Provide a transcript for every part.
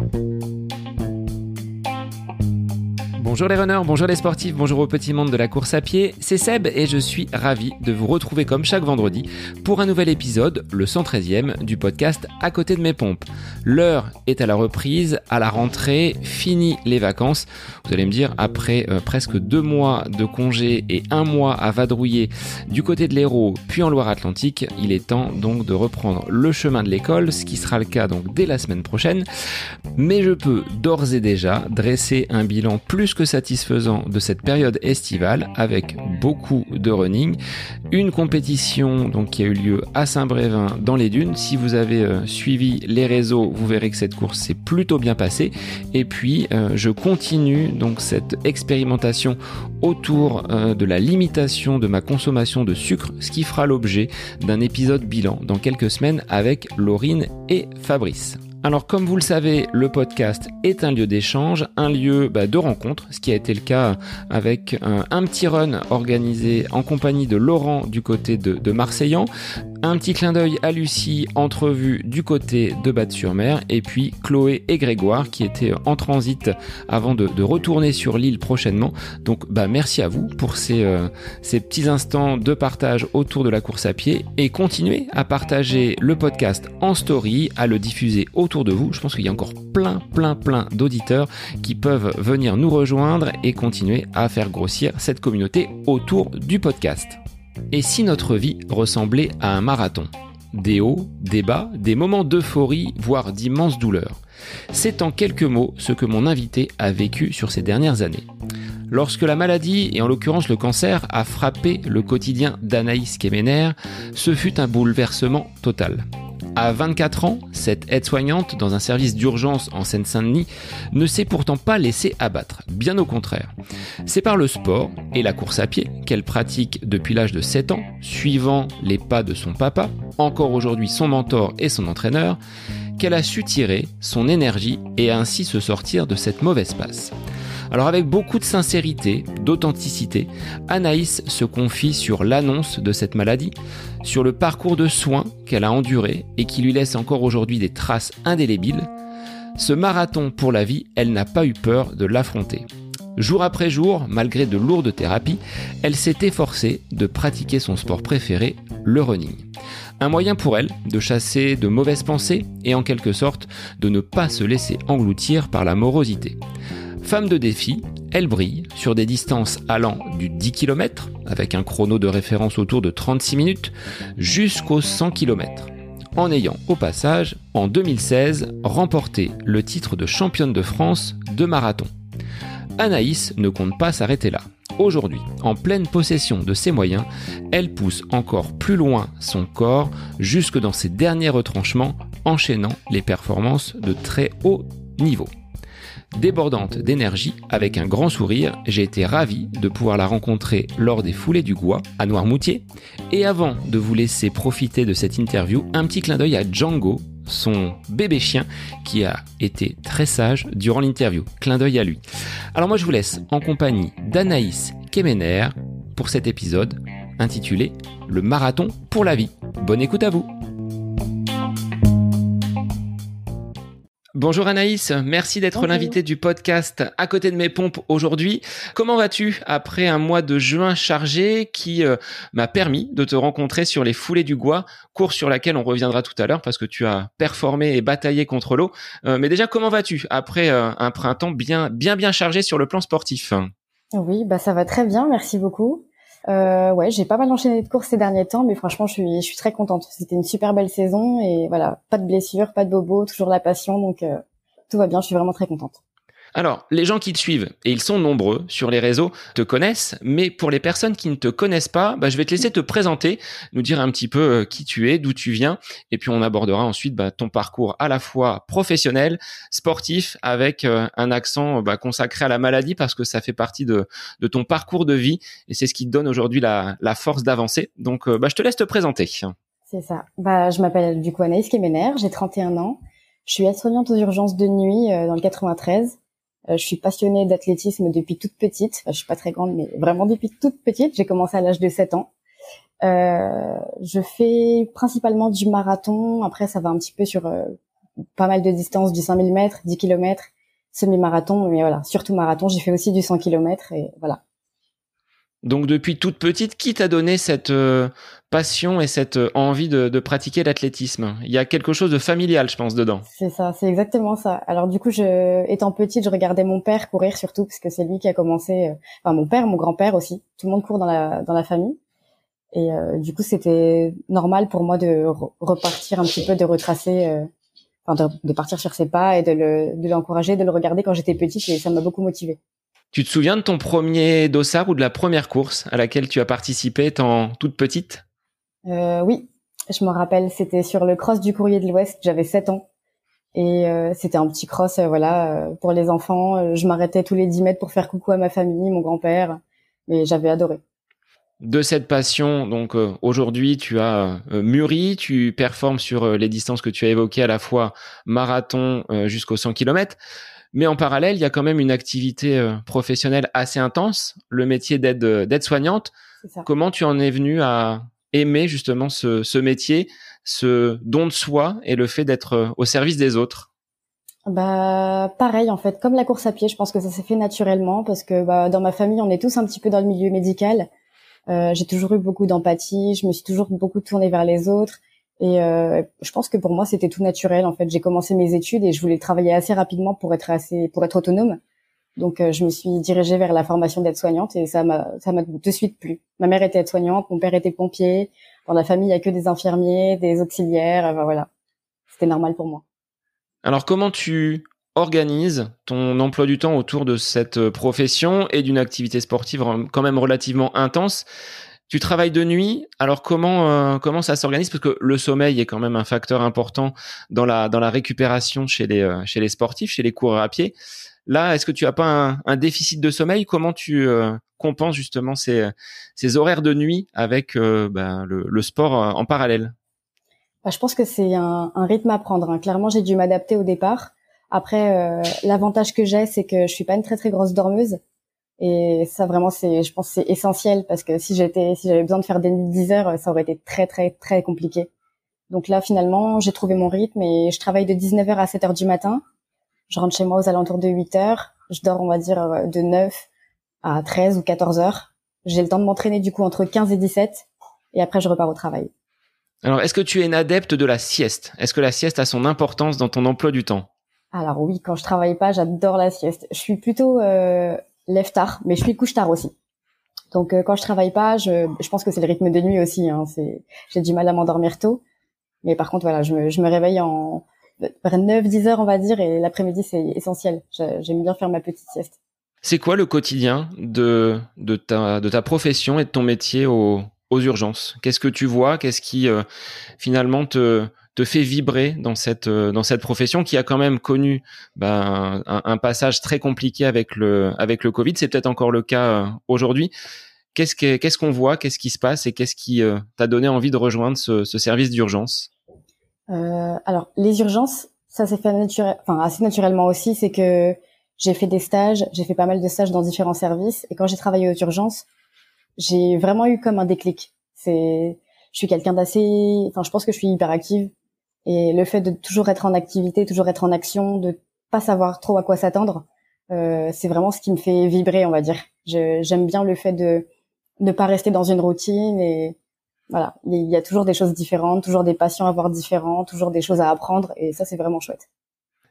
Bye. Bonjour les runners, bonjour les sportifs, bonjour au petit monde de la course à pied, c'est Seb et je suis ravi de vous retrouver comme chaque vendredi pour un nouvel épisode, le 113e du podcast À côté de mes pompes. L'heure est à la reprise, à la rentrée, fini les vacances. Vous allez me dire, après euh, presque deux mois de congé et un mois à vadrouiller du côté de l'Hérault puis en Loire-Atlantique, il est temps donc de reprendre le chemin de l'école, ce qui sera le cas donc dès la semaine prochaine. Mais je peux d'ores et déjà dresser un bilan plus que satisfaisant de cette période estivale avec beaucoup de running. Une compétition donc qui a eu lieu à Saint-Brévin dans les dunes. Si vous avez euh, suivi les réseaux, vous verrez que cette course s'est plutôt bien passée. Et puis euh, je continue donc cette expérimentation autour euh, de la limitation de ma consommation de sucre, ce qui fera l'objet d'un épisode bilan dans quelques semaines avec Laurine et Fabrice. Alors comme vous le savez, le podcast est un lieu d'échange, un lieu bah, de rencontre, ce qui a été le cas avec un, petit run organisé en compagnie de Laurent du côté de, de Marseillan, un petit clin d'œil à Lucie, entrevue du côté de Batte-sur-Mer, et puis Chloé et Grégoire qui étaient en transit avant de, retourner sur l'île prochainement. Donc bah merci à vous pour ces, euh, ces petits instants de partage autour de la course à pied et continuez à partager le podcast en story, à le diffuser autour de vous. Je pense qu'il y a encore plein, plein, plein d'auditeurs qui peuvent venir nous rejoindre et continuer à faire grossir cette communauté autour du podcast. Et si notre vie ressemblait à un marathon? Des hauts, des bas, des moments d'euphorie, voire d'immenses douleurs. C'est en quelques mots ce que mon invité a vécu sur ces dernières années. Lorsque la maladie, et en l'occurrence le cancer, a frappé le quotidien d'Anaïs Kemener, ce fut un bouleversement total. À 24 ans, cette aide-soignante dans un service d'urgence en Seine-Saint-Denis ne s'est pourtant pas laissée abattre, bien au contraire. C'est par le sport et la course à pied qu'elle pratique depuis l'âge de 7 ans, suivant les pas de son papa, encore aujourd'hui son mentor et son entraîneur, qu'elle a su tirer son énergie et ainsi se sortir de cette mauvaise passe. Alors avec beaucoup de sincérité, d'authenticité, Anaïs se confie sur l'annonce de cette maladie, sur le parcours de soins qu'elle a enduré et qui lui laisse encore aujourd'hui des traces indélébiles. Ce marathon pour la vie, elle n'a pas eu peur de l'affronter. Jour après jour, malgré de lourdes thérapies, elle s'est efforcée de pratiquer son sport préféré, le running. Un moyen pour elle de chasser de mauvaises pensées et en quelque sorte de ne pas se laisser engloutir par la morosité. Femme de défi, elle brille sur des distances allant du 10 km, avec un chrono de référence autour de 36 minutes, jusqu'aux 100 km, en ayant au passage, en 2016, remporté le titre de championne de France de marathon. Anaïs ne compte pas s'arrêter là. Aujourd'hui, en pleine possession de ses moyens, elle pousse encore plus loin son corps jusque dans ses derniers retranchements, enchaînant les performances de très haut niveau. Débordante d'énergie, avec un grand sourire, j'ai été ravi de pouvoir la rencontrer lors des foulées du Gois à Noirmoutier. Et avant de vous laisser profiter de cette interview, un petit clin d'œil à Django, son bébé chien qui a été très sage durant l'interview. Clin d'œil à lui. Alors moi je vous laisse en compagnie d'Anaïs Kemener pour cet épisode intitulé Le marathon pour la vie. Bonne écoute à vous. Bonjour Anaïs, merci d'être l'invité du podcast À côté de mes pompes aujourd'hui. Comment vas-tu après un mois de juin chargé qui euh, m'a permis de te rencontrer sur les foulées du Gois, course sur laquelle on reviendra tout à l'heure parce que tu as performé et bataillé contre l'eau. Euh, mais déjà, comment vas-tu après euh, un printemps bien bien bien chargé sur le plan sportif? Oui, bah ça va très bien, merci beaucoup. Euh, ouais, j'ai pas mal enchaîné de courses ces derniers temps, mais franchement, je suis, très contente. C'était une super belle saison et voilà, pas de blessures, pas de bobos, toujours la passion, donc euh, tout va bien. Je suis vraiment très contente. Alors, les gens qui te suivent, et ils sont nombreux sur les réseaux, te connaissent, mais pour les personnes qui ne te connaissent pas, bah, je vais te laisser te présenter, nous dire un petit peu euh, qui tu es, d'où tu viens, et puis on abordera ensuite bah, ton parcours à la fois professionnel, sportif, avec euh, un accent bah, consacré à la maladie, parce que ça fait partie de, ton parcours de vie, et c'est ce qui te donne aujourd'hui la, force d'avancer. Donc, euh, je te laisse te présenter. C'est ça. Bah, je m'appelle du coup Anaïs Kemener, j'ai 31 ans. Je suis soignante aux urgences de nuit dans le 93. Euh, je suis passionnée d'athlétisme depuis toute petite. je suis pas très grande, mais vraiment depuis toute petite. J'ai commencé à l'âge de 7 ans. Euh, je fais principalement du marathon. Après, ça va un petit peu sur euh, pas mal de distances, du 5000 mètres, 10 km, semi-marathon, mais voilà, surtout marathon. J'ai fait aussi du 100 km et voilà. Donc depuis toute petite, qui t'a donné cette euh, passion et cette euh, envie de, pratiquer l'athlétisme? Il y a quelque chose de familial, je pense, dedans. C'est ça, c'est exactement ça. Alors du coup, je, étant petite, je regardais mon père courir surtout parce que c'est lui qui a commencé. Euh, enfin, mon père, mon grand-père aussi. Tout le monde court dans la dans la famille. Et du coup, c'était normal pour moi de repartir un petit peu, de retracer, enfin de, partir sur ses pas et de le de l'encourager, de le regarder quand j'étais petite et ça m'a beaucoup motivée. Tu te souviens de ton premier dossard ou de la première course à laquelle tu as participé étant toute petite? Euh, Oui, je me rappelle, c'était sur le cross du Courrier de l'Ouest, j'avais 7 ans. Et euh, c'était un petit cross, euh, voilà, pour les enfants. Je m'arrêtais tous les 10 mètres pour faire coucou à ma famille, mon grand-père, et j'avais adoré. De cette passion, donc aujourd'hui, tu as mûri, tu performes sur les distances que tu as évoquées, à la fois marathon jusqu'aux 100 km. Mais en parallèle, il y a quand même une activité euh, professionnelle assez intense, le métier d'aide euh, soignante. Comment tu en es venu à aimer justement ce, ce métier, ce don de soi et le fait d'être euh, au service des autres? Bah pareil en fait, comme la course à pied, je pense que ça s'est fait naturellement parce que bah, dans ma famille, on est tous un petit peu dans le milieu médical. Euh, j'ai toujours eu beaucoup d'empathie, je me suis toujours beaucoup tournée vers les autres. Et euh, je pense que pour moi, c'était tout naturel. En fait, j'ai commencé mes études et je voulais travailler assez rapidement pour être assez, pour être autonome. Donc, euh, je me suis dirigée vers la formation d'aide-soignante et ça m'a, ça m'a de suite plu. Ma mère était aide-soignante, mon père était pompier. Dans la famille, il y a que des infirmiers, des auxiliaires. voilà, c'était normal pour moi. Alors, comment tu organises ton emploi du temps autour de cette profession et d'une activité sportive quand même relativement intense? Tu travailles de nuit. Alors comment euh, comment ça s'organise? Parce que le sommeil est quand même un facteur important dans la dans la récupération chez les euh, chez les sportifs, chez les coureurs à pied. Là, est-ce que tu as pas un, déficit de sommeil? Comment tu euh, compenses justement ces ces horaires de nuit avec ben, le, sport en parallèle? Bah, Je pense que c'est un, un, rythme à prendre. Hein. Clairement, j'ai dû m'adapter au départ. Après, l'avantage que j'ai, c'est que je suis pas une très très grosse dormeuse. Et ça vraiment c'est je pense c'est essentiel parce que si j'étais si j'avais besoin de faire des nuits de 10 heures, ça aurait été très très très compliqué. Donc là finalement, j'ai trouvé mon rythme et je travaille de 19h à 7h du matin. Je rentre chez moi aux alentours de 8h, je dors on va dire euh, de 9 à 13 ou 14 heures. J'ai le temps de m'entraîner du coup entre 15 et 17 et après je repars au travail. Alors, est-ce que tu es une adepte de la sieste? Est-ce que la sieste a son importance dans ton emploi du temps? Alors oui, quand je travaille pas, j'adore la sieste. Je suis plutôt euh, lève tard, mais je suis couche tard aussi. Donc euh, quand je travaille pas, je, je pense que c'est le rythme de nuit aussi. Hein, c'est, j'ai du mal à m'endormir tôt. Mais par contre, voilà, je me, je me réveille en vers 9-10 heures, on va dire, et l'après-midi, c'est essentiel. J'aime bien faire ma petite sieste. C'est quoi le quotidien de, de, ta, de ta profession et de ton métier aux, urgences? Qu'est-ce que tu vois? Qu'est-ce qui euh, finalement te, te fait vibrer dans cette euh, dans cette profession qui a quand même connu ben, un, passage très compliqué avec le avec le Covid. C'est peut-être encore le cas euh, aujourd'hui. Qu'est-ce qu'est-ce qu'on voit? Qu'est-ce qui se passe? Et qu'est-ce qui euh, t'a donné envie de rejoindre ce, ce service d'urgence? Alors les urgences, ça s'est fait naturel, enfin assez naturellement aussi. C'est que j'ai fait des stages, j'ai fait pas mal de stages dans différents services, et quand j'ai travaillé aux urgences, j'ai vraiment eu comme un déclic. C'est je suis quelqu'un d'assez, enfin, je pense que je suis hyper active. Et le fait de toujours être en activité, toujours être en action, de pas savoir trop à quoi s'attendre, euh, c'est vraiment ce qui me fait vibrer, on va dire. J'aime bien le fait de ne pas rester dans une routine et voilà, il y a toujours des choses différentes, toujours des patients à voir différents, toujours des choses à apprendre et ça c'est vraiment chouette.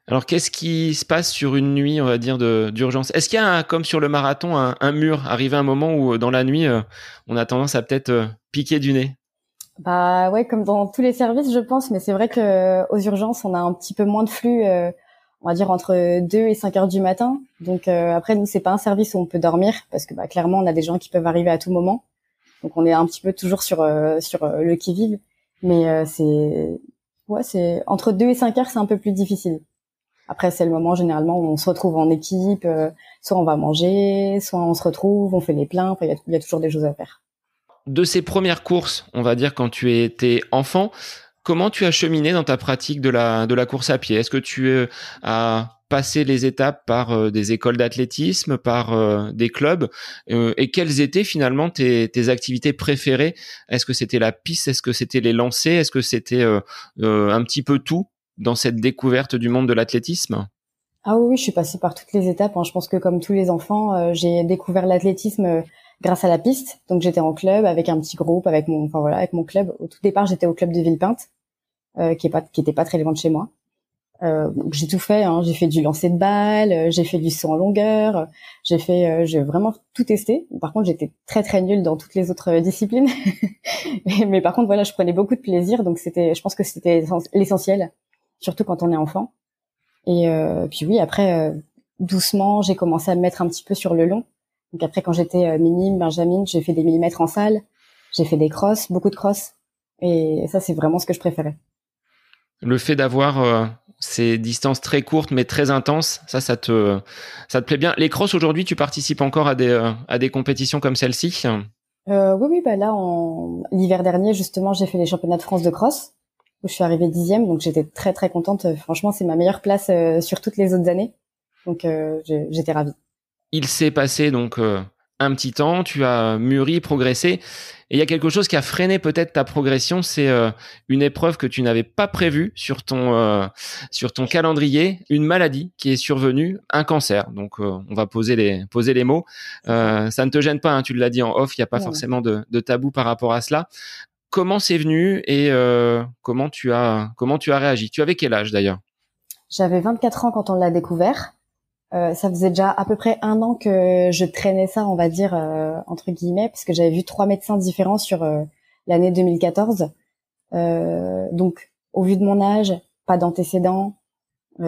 Alors qu'est-ce qui se passe sur une nuit, on va dire, d'urgence? Est-ce qu'il y a, comme sur le marathon, un, mur? Arrivé un moment où dans la nuit, euh, on a tendance à peut-être euh, piquer du nez? Bah ouais, comme dans tous les services, je pense, mais c'est vrai que euh, aux urgences, on a un petit peu moins de flux, euh, on va dire entre 2 et 5 heures du matin. Donc euh, après, nous, c'est pas un service où on peut dormir, parce que bah, clairement, on a des gens qui peuvent arriver à tout moment. Donc on est un petit peu toujours sur sur le qui vive, mais c'est ouais, c'est entre 2 et 5 heures, c'est un peu plus difficile. Après, c'est le moment généralement où on se retrouve en équipe, soit on va manger, soit on se retrouve, on fait les pleins. il y a toujours des choses à faire de ces premières courses, on va dire quand tu étais enfant, comment tu as cheminé dans ta pratique de la, de la course à pied? Est-ce que tu euh, as passé les étapes par euh, des écoles d'athlétisme, par euh, des clubs? Et quelles étaient finalement tes, activités préférées? Est-ce que c'était la piste? Est-ce que c'était les lancers? Est-ce que c'était un petit peu tout dans cette découverte du monde de l'athlétisme? Ah oui, je suis passée par toutes les étapes. Hein. Je pense que comme tous les enfants, j'ai découvert l'athlétisme grâce à la piste. Donc j'étais en club avec un petit groupe, avec mon, enfin voilà, avec mon club. Au tout départ, j'étais au club de Villepinte, euh, qui est pas, qui était pas très loin de chez moi. Euh, j'ai tout fait. Hein. J'ai fait du lancer de balle, euh, j'ai fait du saut en longueur, j'ai fait, euh, j'ai vraiment tout testé. Par contre, j'étais très très nulle dans toutes les autres disciplines. Mais par contre, voilà, je prenais beaucoup de plaisir. Donc c'était, je pense que c'était l'essentiel, surtout quand on est enfant. Et puis oui, après, doucement, j'ai commencé à me mettre un petit peu sur le long. Donc après, quand j'étais euh, minime, Benjamin, j'ai fait des millimètres en salle, j'ai fait des crosses, beaucoup de crosses, et ça, c'est vraiment ce que je préférais. Le fait d'avoir euh, ces distances très courtes mais très intenses, ça, ça te, ça te plaît bien. Les crosses aujourd'hui, tu participes encore à des, euh, à des compétitions comme celle-ci? Euh, Oui, oui, bah là, en... l'hiver dernier, justement, j'ai fait les championnats de France de cross où je suis arrivée dixième, donc j'étais très très contente. Franchement, c'est ma meilleure place sur toutes les autres années, donc j'étais ravie il s'est passé donc euh, un petit temps, tu as mûri, progressé, et il y a quelque chose qui a freiné peut-être ta progression, c'est euh, une épreuve que tu n'avais pas prévue sur ton euh, sur ton calendrier, une maladie qui est survenue, un cancer. Donc on va poser les poser les mots. ça ne te gêne pas, hein, tu l'as dit en off, il n'y a pas forcément de, de, tabou par rapport à cela. Comment c'est venu et comment tu as comment tu as réagi? Tu avais quel âge d'ailleurs? J'avais 24 ans quand on l'a découvert. Euh, ça faisait déjà à peu près un an que je traînais ça, on va dire euh, entre guillemets, parce que j'avais vu trois médecins différents sur euh, l'année 2014. donc, au vu de mon âge, pas d'antécédents,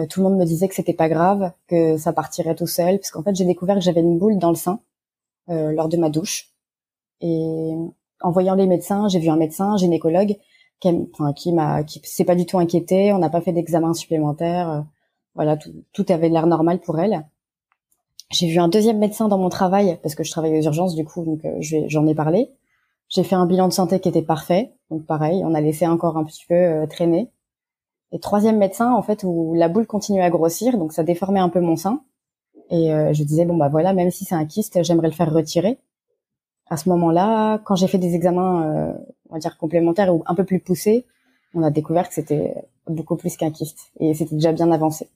tout le monde me disait que c'était pas grave, que ça partirait tout seul, parce qu'en fait, j'ai découvert que j'avais une boule dans le sein lors de ma douche. Et en voyant les médecins, j'ai vu un médecin, gynécologue, qui, enfin, qui m'a, qui s'est pas du tout inquiété. On n'a pas fait d'examen supplémentaire voilà, tout, avait l'air normal pour elle. J'ai vu un deuxième médecin dans mon travail parce que je travaille aux urgences du coup, donc euh, j'en ai parlé. J'ai fait un bilan de santé qui était parfait, donc pareil, on a laissé encore un petit peu euh, traîner. Et troisième médecin, en fait, où la boule continuait à grossir, donc ça déformait un peu mon sein. Et euh, je disais bon bah voilà, même si c'est un kyste, j'aimerais le faire retirer. À ce moment-là, quand j'ai fait des examens, on va dire complémentaires ou un peu plus poussés, on a découvert que c'était beaucoup plus qu'un kyste et c'était déjà bien avancé.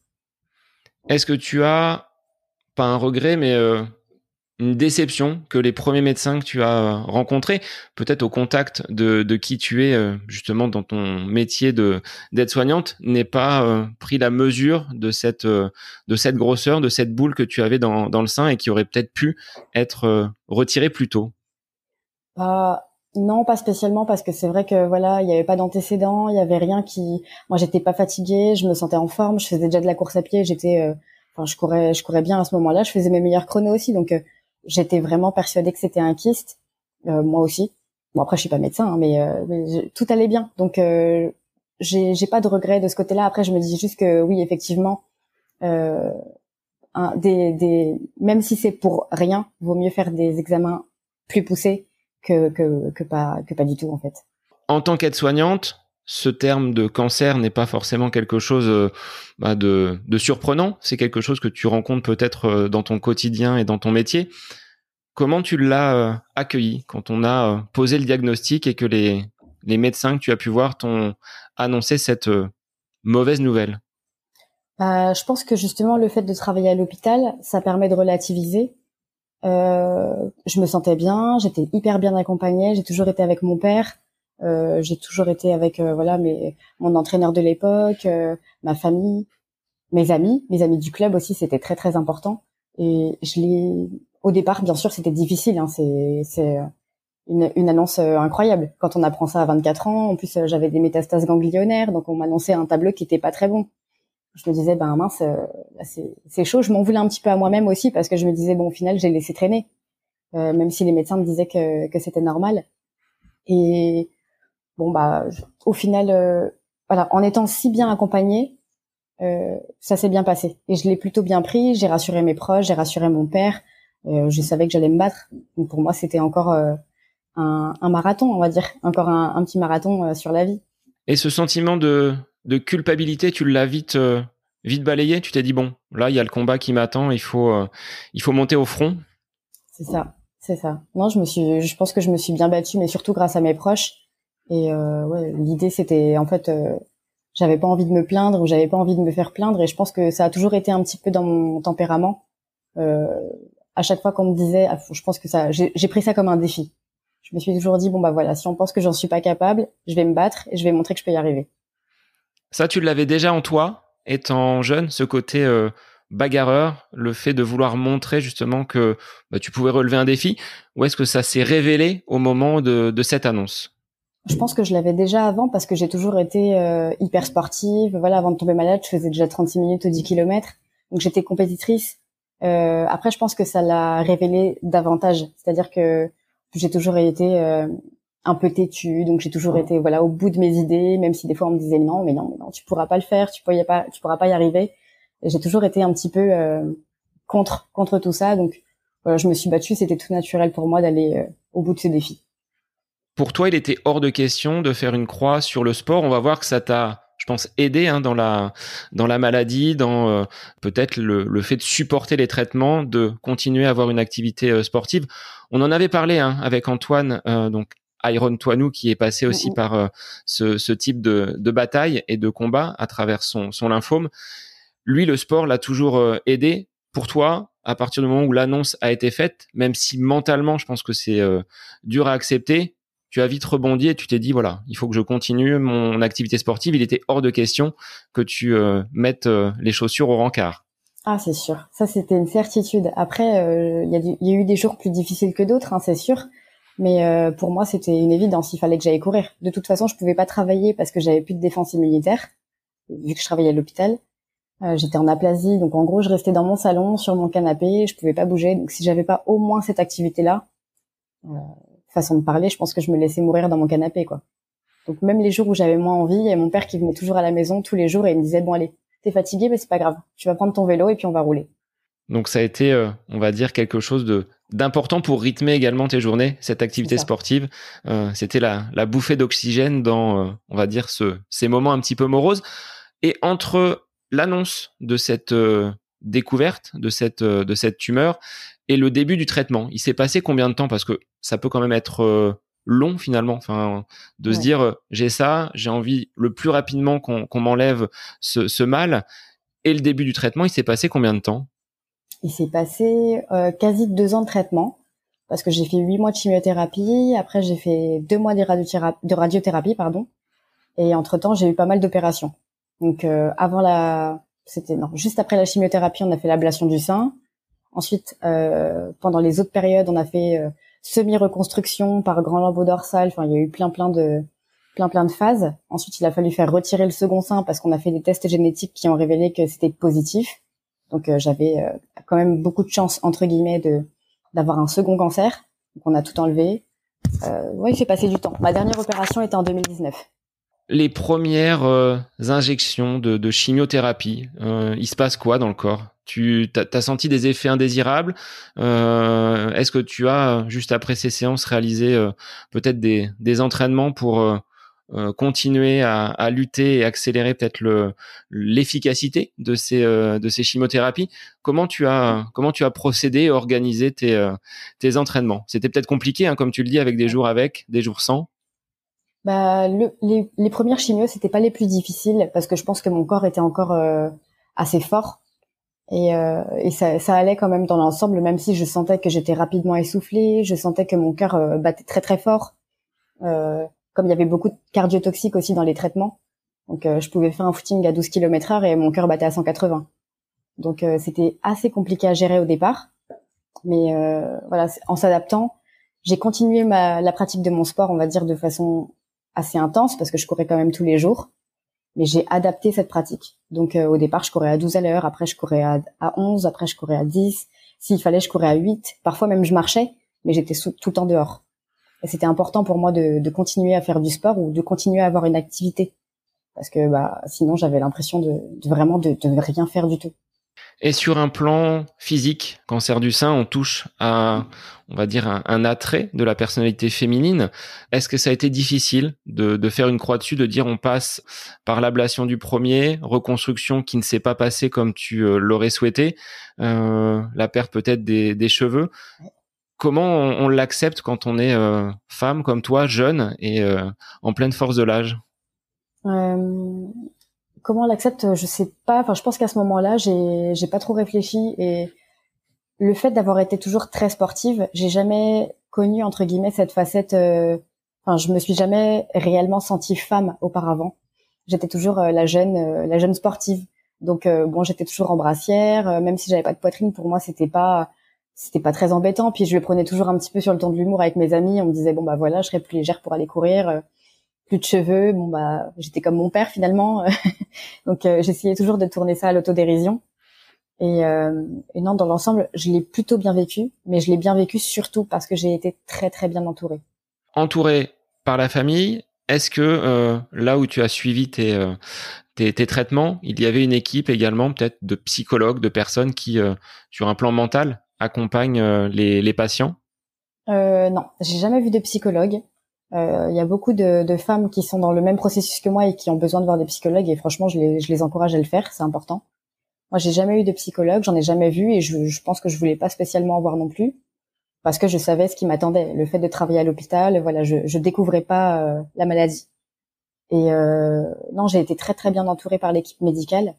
Est-ce que tu as, pas un regret, mais euh, une déception que les premiers médecins que tu as euh, rencontrés, peut-être au contact de, qui tu es euh, justement dans ton métier de d'aide-soignante, n'aient pas pris la mesure de cette de cette grosseur, de cette boule que tu avais dans, dans le sein et qui aurait peut-être pu être retirée plus tôt? Bah, non, pas spécialement parce que c'est vrai que voilà, il n'y avait pas d'antécédents, il y avait rien qui. Moi, j'étais pas fatiguée, je me sentais en forme, je faisais déjà de la course à pied, j'étais, euh, enfin, je courais, je courais bien à ce moment-là, je faisais mes meilleurs chronos aussi, donc euh, j'étais vraiment persuadée que c'était un kyste, euh, moi aussi. Bon après, je suis pas médecin, hein, mais, tout allait bien, donc j'ai, j'ai pas de regrets de ce côté-là. Après, je me dis juste que oui, effectivement, un, des, des, même si c'est pour rien, vaut mieux faire des examens plus poussés que, que, pas, que pas du tout en fait. En tant qu'aide-soignante, ce terme de cancer n'est pas forcément quelque chose euh, bah, de, de, surprenant, c'est quelque chose que tu rencontres peut-être euh, dans ton quotidien et dans ton métier. Comment tu l'as euh, accueilli quand on a posé le diagnostic et que les, les médecins que tu as pu voir t'ont annoncé cette mauvaise nouvelle? Bah, Je pense que justement le fait de travailler à l'hôpital, ça permet de relativiser je me sentais bien, j'étais hyper bien accompagnée, j'ai toujours été avec mon père, euh, j'ai toujours été avec euh, voilà mes, mon entraîneur de l'époque, euh, ma famille, mes amis, mes amis du club aussi, c'était très très important. Et je l'ai, au départ, bien sûr, c'était difficile. Hein, c'est c'est une, une annonce incroyable quand on apprend ça à 24 ans. En plus, j'avais des métastases ganglionnaires, donc on m'annonçait un tableau qui était pas très bon je me disais ben mince euh, c'est chaud. Je m'en voulais un petit peu à moi-même aussi parce que je me disais bon au final j'ai laissé traîner. Euh, même si les médecins me disaient que, que c'était normal. Et bon bah au final euh, voilà en étant si bien accompagnée euh, ça s'est bien passé. Et je l'ai plutôt bien pris. J'ai rassuré mes proches j'ai rassuré mon père. Je savais que j'allais me battre. Pour moi c'était encore un, un, marathon on va dire. Encore un, un petit marathon sur la vie. Et ce sentiment de de culpabilité, tu l'as vite euh, vite balayé. Tu t'es dit bon, là il y a le combat qui m'attend, il faut euh, il faut monter au front. C'est ça, c'est ça. Non, je me suis, je pense que je me suis bien battue, mais surtout grâce à mes proches. Et euh, l'idée c'était en fait, j'avais pas envie de me plaindre ou j'avais pas envie de me faire plaindre et je pense que ça a toujours été un petit peu dans mon tempérament. À chaque fois qu'on me disait, ah, je pense que ça, j'ai pris ça comme un défi. Je me suis toujours dit bon bah voilà, si on pense que j'en suis pas capable, je vais me battre et je vais montrer que je peux y arriver. Ça, tu l'avais déjà en toi, étant jeune, ce côté euh, bagarreur, le fait de vouloir montrer justement que bah, tu pouvais relever un défi, ou est-ce que ça s'est révélé au moment de, de cette annonce? Je pense que je l'avais déjà avant parce que j'ai toujours été euh, hyper sportive. Voilà, avant de tomber malade, je faisais déjà 36 minutes au 10 km. Donc j'étais compétitrice. Euh, après, je pense que ça l'a révélé davantage. C'est-à-dire que j'ai toujours été euh, un peu têtue, donc j'ai toujours été voilà au bout de mes idées, même si des fois on me disait non, mais non, mais non, tu pourras pas le faire, tu pourras pas, tu pourras pas y arriver. J'ai toujours été un petit peu euh, contre contre tout ça. Donc voilà, je me suis battue. C'était tout naturel pour moi d'aller euh, au bout de ce défi. Pour toi, il était hors de question de faire une croix sur le sport. On va voir que ça t'a, je pense, aidé hein, dans la dans la maladie, dans euh, peut-être le, le, fait de supporter les traitements, de continuer à avoir une activité euh, sportive. On en avait parlé hein, avec Antoine, euh, donc Iron Toinou, qui est passé aussi par ce, ce, type de, de, bataille et de combat à travers son, son lymphome. Lui, le sport l'a toujours aidé. Pour toi, à partir du moment où l'annonce a été faite, même si mentalement, je pense que c'est dur à accepter, tu as vite rebondi et tu t'es dit voilà, il faut que je continue mon activité sportive. Il était hors de question que tu euh, mettes euh, les chaussures au rencard. Ah, c'est sûr. Ça, c'était une certitude. Après, euh, il y, a eu des jours plus difficiles que d'autres, hein, c'est sûr. Mais pour moi, c'était une évidence. Il fallait que j'aille courir. De toute façon, je pouvais pas travailler parce que j'avais plus de défense immunitaire, vu que je travaillais à l'hôpital. J'étais en aplasie, donc en gros, je restais dans mon salon, sur mon canapé, je pouvais pas bouger. Donc si j'avais pas au moins cette activité-là, façon de parler, je pense que je me laissais mourir dans mon canapé, quoi. Donc même les jours où j'avais moins envie, il y mon père qui venait toujours à la maison tous les jours et il me disait bon allez, t'es fatigué mais c'est pas grave, tu vas prendre ton vélo et puis on va rouler. Donc ça a été, euh, on va dire quelque chose de d'important pour rythmer également tes journées, cette activité sportive. Euh, C'était la, la bouffée d'oxygène dans, euh, on va dire, ce, ces moments un petit peu moroses. Et entre l'annonce de cette découverte de cette de cette tumeur et le début du traitement. Il s'est passé combien de temps? Parce que ça peut quand même être long finalement. Enfin, de se dire j'ai ça, j'ai envie le plus rapidement qu'on m'enlève ce, mal. Et le début du traitement, il s'est passé combien de temps? Il s'est passé euh, quasi deux ans de traitement parce que j'ai fait huit mois de chimiothérapie. Après, j'ai fait deux mois de radiothérapie, pardon. Et entre temps, j'ai eu pas mal d'opérations. Donc, avant la, c'était non, juste après la chimiothérapie, on a fait l'ablation du sein. Ensuite, euh, pendant les autres périodes, on a fait euh, semi-reconstruction par grand lambeau dorsal. Enfin, il y a eu plein plein de plein plein de phases. Ensuite, il a fallu faire retirer le second sein parce qu'on a fait des tests génétiques qui ont révélé que c'était positif. Donc euh, j'avais quand même beaucoup de chance entre guillemets de d'avoir un second cancer. Donc on a tout enlevé. Euh, oui, il fait passer du temps. Ma dernière opération était en 2019 les premières injections de, de chimiothérapie, euh, il se passe quoi dans le corps? Tu as, senti des effets indésirables? Euh, Est-ce que tu as, juste après ces séances, réalisé euh, peut-être des, des, entraînements pour euh, euh continuer à, à, lutter et accélérer peut-être l'efficacité de ces euh, de ces chimiothérapies Comment tu as comment tu as procédé et organisé tes tes entraînements? C'était peut-être compliqué, hein, comme tu le dis, avec des jours avec, des jours sans. Bah, le, les, les premières chimios, c'était pas les plus difficiles parce que je pense que mon corps était encore assez fort et, euh, et ça, ça, allait quand même dans l'ensemble, même si je sentais que j'étais rapidement essoufflée, je sentais que mon cœur euh, battait très très fort. Euh, comme il y avait beaucoup de cardiotoxiques aussi dans les traitements, donc euh, je pouvais faire un footing à 12 km heure et mon cœur battait à 180. Donc euh, c'était assez compliqué à gérer au départ, mais voilà, en s'adaptant, j'ai continué ma, la pratique de mon sport, on va dire de façon assez intense parce que je courais quand même tous les jours mais j'ai adapté cette pratique. Donc euh, au départ, je courais à 12 à l'heure, après je courais à, à 11, après je courais à 10. S'il fallait, je courais à 8. Parfois même je marchais, mais j'étais tout le temps dehors. Et c'était important pour moi de, de, continuer à faire du sport ou de continuer à avoir une activité. Parce que bah, sinon, j'avais l'impression de, de, vraiment de, de rien faire du tout. Et sur un plan physique, cancer du sein, on touche à, on va dire, un, attrait de la personnalité féminine. Est-ce que ça a été difficile de, de, faire une croix dessus, de dire on passe par l'ablation du premier, reconstruction qui ne s'est pas passée comme tu euh, l'aurais souhaité, euh, la perte peut-être des, des, cheveux? Comment on, l'accepte quand on est euh, femme comme toi, jeune et euh, en pleine force de l'âge? Comment elle accepte, je sais pas. Enfin, je pense qu'à ce moment-là, j'ai j'ai pas trop réfléchi et le fait d'avoir été toujours très sportive, j'ai jamais connu entre guillemets cette facette. Euh, enfin, je me suis jamais réellement sentie femme auparavant. J'étais toujours euh, la jeune, euh, la jeune sportive. Donc bon, j'étais toujours en brassière, même si j'avais pas de poitrine. Pour moi, c'était pas, c'était pas très embêtant. Puis je le prenais toujours un petit peu sur le ton de l'humour avec mes amis. On me disait bon bah voilà, je serais plus légère pour aller courir plus de cheveux. Bon bah, j'étais comme mon père finalement. Donc euh, j'essayais toujours de tourner ça à l'autodérision. Et, euh, et non, dans l'ensemble, je l'ai plutôt bien vécu, mais je l'ai bien vécu surtout parce que j'ai été très très bien entourée. Entourée par la famille, est-ce que euh, là où tu as suivi tes, euh, tes, tes, traitements, il y avait une équipe également peut-être de psychologues, de personnes qui, euh, sur un plan mental, accompagnent les, les patients? Non, j'ai jamais vu de psychologue. Il euh, y a beaucoup de, de, femmes qui sont dans le même processus que moi et qui ont besoin de voir des psychologues et franchement, je les, je les encourage à le faire, c'est important. Moi, j'ai jamais eu de psychologue, j'en ai jamais vu et je, je, pense que je voulais pas spécialement en voir non plus parce que je savais ce qui m'attendait. Le fait de travailler à l'hôpital, voilà, je, je découvrais pas euh, la maladie. Et euh, non, j'ai été très très bien entourée par l'équipe médicale.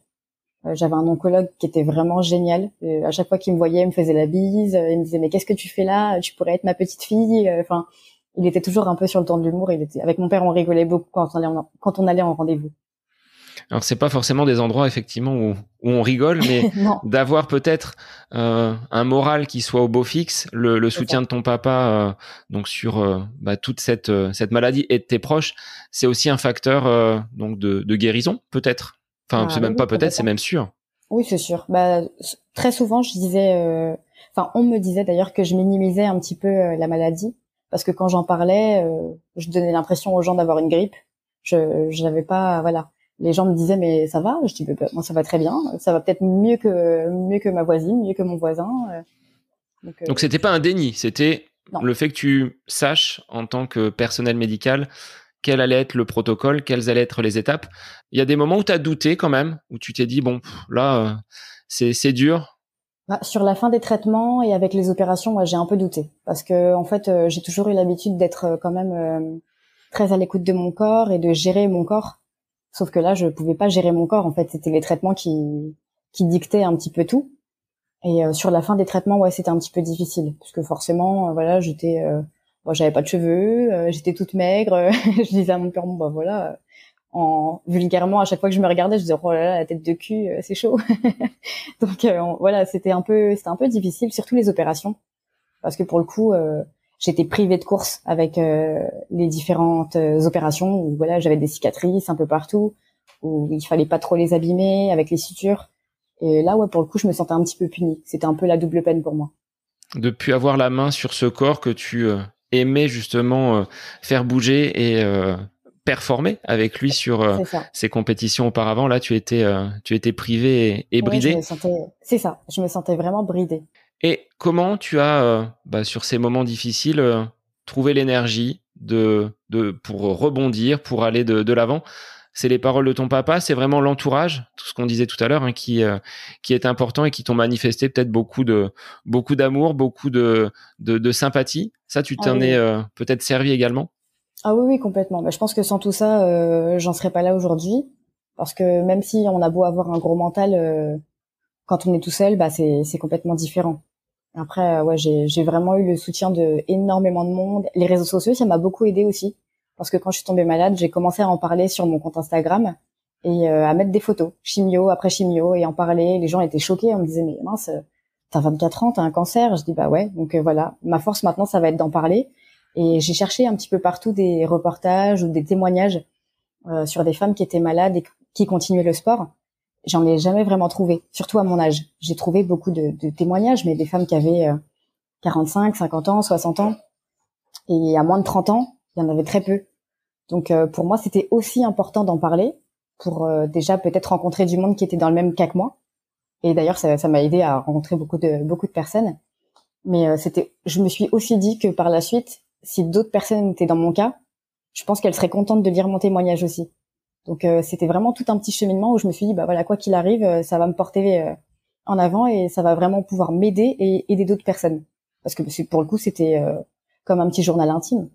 Euh, j'avais un oncologue qui était vraiment génial. à chaque fois qu'il me voyait, il me faisait la bise, il me disait mais qu'est-ce que tu fais là? Tu pourrais être ma petite fille. Enfin, il était toujours un peu sur le ton de l'humour. Il était avec mon père, on rigolait beaucoup quand on allait en, quand on allait en rendez-vous. Alors c'est pas forcément des endroits effectivement où, où on rigole, mais d'avoir peut-être euh, un moral qui soit au beau fixe, le, le soutien de ton papa euh, donc sur euh, bah, toute cette euh, cette maladie et de tes proches, c'est aussi un facteur euh, donc de, de guérison peut-être? Enfin ah c'est même pas peut-être, c'est même sûr. Oui c'est sûr. Bah très souvent je disais, enfin on me disait d'ailleurs que je minimisais un petit peu la maladie parce que quand j'en parlais, euh, je donnais l'impression aux gens d'avoir une grippe. Je n'avais pas, voilà. Les gens me disaient mais ça va? Je dis bah, moi ça va très bien. Ça va peut-être mieux que mieux que ma voisine, mieux que mon voisin. Euh. Donc, euh, Donc c'était pas un déni, c'était le fait que tu saches en tant que personnel médical quel allait être le protocole, quelles allaient être les étapes. Il y a des moments où tu as douté quand même, où tu t'es dit bon là c'est c'est dur, bah, sur la fin des traitements et avec les opérations, moi j'ai un peu douté parce que en fait euh, j'ai toujours eu l'habitude d'être euh, quand même euh, très à l'écoute de mon corps et de gérer mon corps. Sauf que là je pouvais pas gérer mon corps. En fait c'était les traitements qui qui dictaient un petit peu tout. Et sur la fin des traitements, ouais c'était un petit peu difficile parce que forcément voilà j'étais bon, j'avais pas de cheveux, j'étais toute maigre. je disais à mon père bon bah voilà. En vulgairement à chaque fois que je me regardais je disais oh là là la tête de cul euh, c'est chaud. Donc euh, voilà c'était un peu c'était un peu difficile surtout les opérations. Parce que pour le coup euh, j'étais privée de course avec les différentes opérations où voilà j'avais des cicatrices un peu partout où il fallait pas trop les abîmer avec les sutures. Et là ouais pour le coup je me sentais un petit peu punie. C'était un peu la double peine pour moi. Depuis avoir la main sur ce corps que tu aimais justement faire bouger et performer avec lui sur euh, ses compétitions auparavant. Là, tu étais, euh, tu étais privé et, bridé. c'est ça. Je me sentais vraiment bridé. Et comment tu as, euh, bah, sur ces moments difficiles, trouvé l'énergie de, de, pour rebondir, pour aller de, de l'avant? C'est les paroles de ton papa, c'est vraiment l'entourage, tout ce qu'on disait tout à l'heure, hein, qui qui est important et qui t'ont manifesté peut-être beaucoup de beaucoup d'amour, beaucoup de, de, de sympathie. Ça, tu ah t'en es peut-être servi également? Ah oui, oui, complètement. Bah, je pense que sans tout ça, euh, j'en serais pas là aujourd'hui. Parce que même si on a beau avoir un gros mental, euh, quand on est tout seul, bah, c'est, c'est complètement différent. Après, euh, ouais, j'ai, j'ai vraiment eu le soutien de énormément de monde. Les réseaux sociaux, ça m'a beaucoup aidé aussi. Parce que quand je suis tombée malade, j'ai commencé à en parler sur mon compte Instagram et euh, à mettre des photos, chimio après chimio, et en parler. Les gens étaient choqués, on me disait, mais mince, t'as 24 ans, t'as un cancer. Je dis, bah ouais. Donc voilà, ma force maintenant, ça va être d'en parler et j'ai cherché un petit peu partout des reportages ou des témoignages euh, sur des femmes qui étaient malades et qui continuaient le sport. J'en ai jamais vraiment trouvé, surtout à mon âge. J'ai trouvé beaucoup de, de, témoignages, mais des femmes qui avaient 45, euh, 50 ans, 60 ans. Et à moins de 30 ans, il y en avait très peu. Donc euh, pour moi, c'était aussi important d'en parler pour euh, déjà peut-être rencontrer du monde qui était dans le même cas que moi. Et d'ailleurs, ça m'a aidé à rencontrer beaucoup de beaucoup de personnes. Mais c'était, je me suis aussi dit que par la suite, si d'autres personnes étaient dans mon cas, je pense qu'elles seraient contentes de lire mon témoignage aussi. Donc euh, c'était vraiment tout un petit cheminement où je me suis dit bah voilà quoi qu'il arrive, euh, ça va me porter euh, en avant et ça va vraiment pouvoir m'aider et aider d'autres personnes. Parce que pour le coup c'était comme un petit journal intime.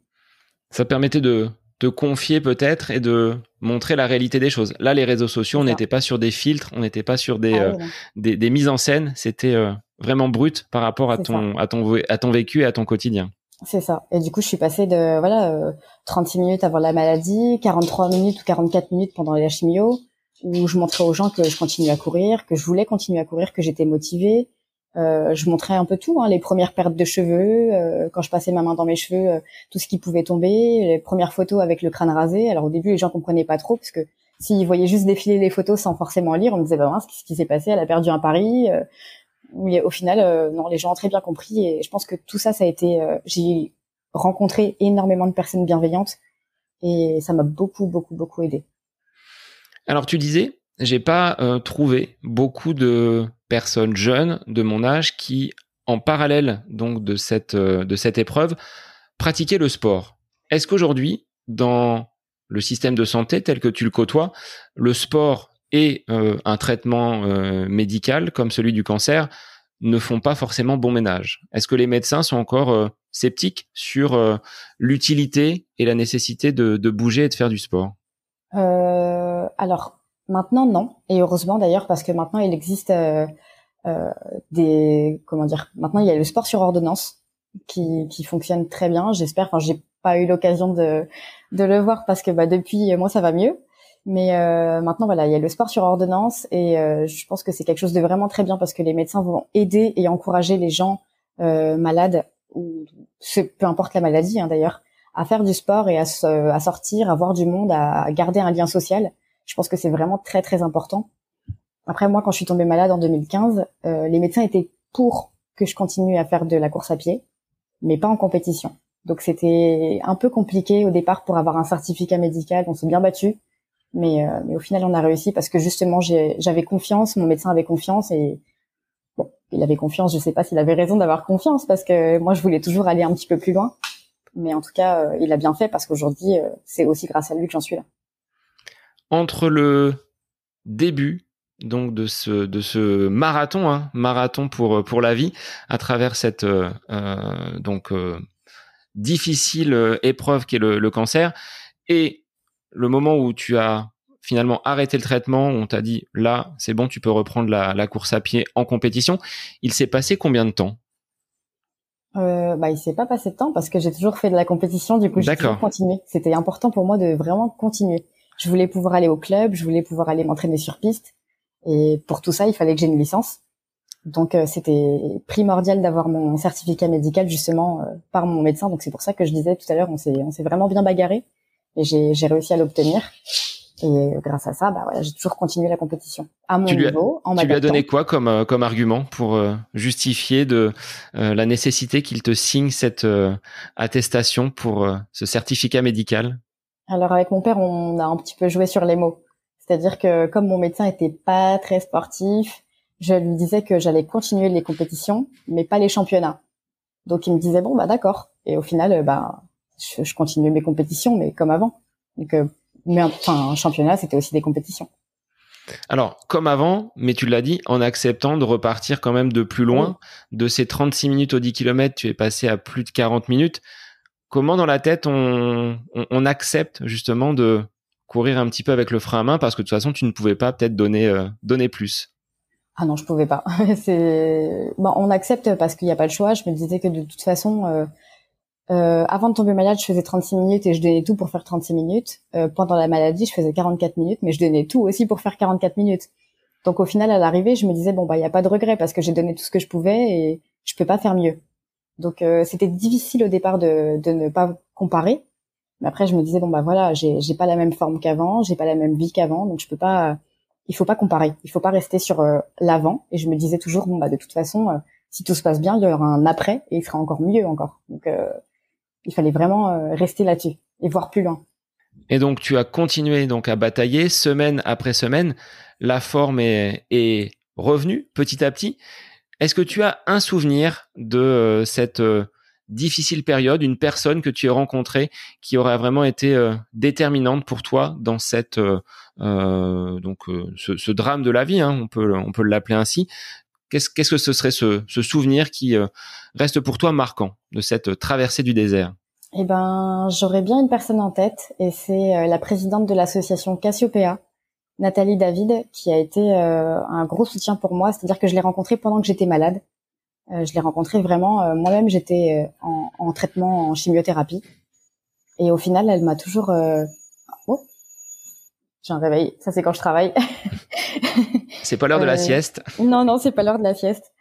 Ça permettait de te confier peut-être et de montrer la réalité des choses. Là, les réseaux sociaux, on n'était pas sur des filtres, on n'était pas sur des, ah des, des, mises en scène. C'était vraiment brut par rapport à ton, à ton, à ton vécu et à ton quotidien. C'est ça. Et du coup, je suis passée de voilà 36 minutes avant la maladie, 43 minutes ou 44 minutes pendant les chimio, où je montrais aux gens que je continuais à courir, que je voulais continuer à courir, que j'étais motivée. Euh, je montrais un peu tout, hein, les premières pertes de cheveux, euh, quand je passais ma main dans mes cheveux, euh, tout ce qui pouvait tomber, les premières photos avec le crâne rasé. Alors au début, les gens comprenaient pas trop parce que s'ils voyaient juste défiler les photos sans forcément lire, on me disait bah qu'est-ce qui s'est passé? Elle a perdu un pari. Oui, au final, non, les gens ont très bien compris et je pense que tout ça, ça a été. J'ai rencontré énormément de personnes bienveillantes et ça m'a beaucoup, beaucoup, beaucoup aidé. Alors tu disais, j'ai pas euh, trouvé beaucoup de personnes jeunes de mon âge qui, en parallèle donc de cette euh, de cette épreuve, pratiquaient le sport. Est-ce qu'aujourd'hui, dans le système de santé tel que tu le côtoies, le sport et euh, un traitement médical comme celui du cancer ne font pas forcément bon ménage? Est-ce que les médecins sont encore sceptiques sur l'utilité et la nécessité de, bouger et de faire du sport? Alors, Maintenant, non. Et heureusement d'ailleurs, parce que maintenant, il existe euh, euh, des... Comment dire Maintenant, il y a le sport sur ordonnance qui, qui fonctionne très bien. J'espère. Enfin, j'ai pas eu l'occasion de, de le voir parce que bah, depuis, moi, ça va mieux. Mais euh, maintenant, voilà, il y a le sport sur ordonnance et euh, je pense que c'est quelque chose de vraiment très bien parce que les médecins vont aider et encourager les gens euh, malades ou peu importe la maladie hein, d'ailleurs, à faire du sport et à, à sortir, à voir du monde, à garder un lien social. Je pense que c'est vraiment très très important. Après moi, quand je suis tombée malade en 2015, euh, les médecins étaient pour que je continue à faire de la course à pied, mais pas en compétition. Donc c'était un peu compliqué au départ pour avoir un certificat médical. On s'est bien battu, mais, euh, mais au final on a réussi parce que justement j'avais confiance, mon médecin avait confiance et bon, il avait confiance. Je sais pas s'il avait raison d'avoir confiance parce que moi je voulais toujours aller un petit peu plus loin, mais en tout cas euh, il a bien fait parce qu'aujourd'hui c'est aussi grâce à lui que j'en suis là entre le début donc de ce de ce marathon hein, marathon pour pour la vie à travers cette euh, euh, donc euh, difficile épreuve qui est le, cancer et le moment où tu as finalement arrêté le traitement on t'a dit là c'est bon tu peux reprendre la, la course à pied en compétition il s'est passé combien de temps? Euh, bah, il s'est pas passé de temps parce que j'ai toujours fait de la compétition, du coup j'ai toujours continué. C'était important pour moi de vraiment continuer. Je voulais pouvoir aller au club, je voulais pouvoir aller m'entraîner sur piste. Et pour tout ça, il fallait que j'ai une licence. Donc euh, c'était primordial d'avoir mon certificat médical justement euh, par mon médecin. Donc c'est pour ça que je disais tout à l'heure, on s'est on s'est vraiment bien bagarré et j'ai réussi à l'obtenir. Et grâce à ça, bah voilà, j'ai toujours continué la compétition à mon niveau. en tu lui as donné quoi comme euh, comme argument pour justifier de la nécessité qu'il te signe cette attestation pour ce certificat médical? Alors avec mon père, on a un petit peu joué sur les mots. C'est-à-dire que comme mon médecin était pas très sportif, je lui disais que j'allais continuer les compétitions, mais pas les championnats. Donc il me disait bon bah d'accord. Et au final, euh, bah je, je continuais mes compétitions, mais comme avant. Donc euh, mais enfin un championnat, c'était aussi des compétitions. Alors, comme avant, mais tu l'as dit, en acceptant de repartir quand même de plus loin, de ces 36 minutes au 10 km, tu es passé à plus de 40 minutes comment dans la tête on, accepte justement de courir un petit peu avec le frein à main parce que de toute façon tu ne pouvais pas peut-être donner euh, donner plus. Ah non, je pouvais pas. c'est on accepte parce qu'il n'y a pas le choix. Je me disais que de toute façon, euh, euh, avant de tomber malade, je faisais 36 minutes et je donnais tout pour faire 36 minutes. pendant la maladie, je faisais 44 minutes, mais je donnais tout aussi pour faire 44 minutes. Donc au final, à l'arrivée, je me disais bon bah il y a pas de regret parce que j'ai donné tout ce que je pouvais et je peux pas faire mieux. Donc euh, c'était difficile au départ de, ne pas comparer. Mais après je me disais bon bah voilà, j'ai j'ai pas la même forme qu'avant, j'ai pas la même vie qu'avant, donc je peux pas il faut pas comparer, il faut pas rester sur euh, l'avant et je me disais toujours bon bah de toute façon euh, si tout se passe bien, il y aura un après et il sera encore mieux encore. Donc il fallait vraiment rester là-dessus et voir plus loin. Et donc tu as continué donc à batailler semaine après semaine, la forme est, est revenue petit à petit. Est-ce que tu as un souvenir de euh, cette euh, difficile période, une personne que tu as rencontrée qui aurait vraiment été euh, déterminante pour toi dans cette donc ce, drame de la vie, hein, on peut l'appeler ainsi. Qu'est-ce qu'est-ce que ce serait ce, souvenir qui reste pour toi marquant de cette traversée du désert? Eh ben, j'aurais bien une personne en tête, et c'est la présidente de l'association Cassiopeia, Nathalie David, qui a été un gros soutien pour moi. C'est-à-dire que je l'ai rencontrée pendant que j'étais malade. je l'ai rencontrée vraiment. Moi-même, j'étais en, en, traitement en chimiothérapie, et au final, elle m'a toujours j'ai un réveil. Ça, c'est quand je travaille. c'est pas l'heure de la euh, sieste. Non, non, c'est pas l'heure de la sieste.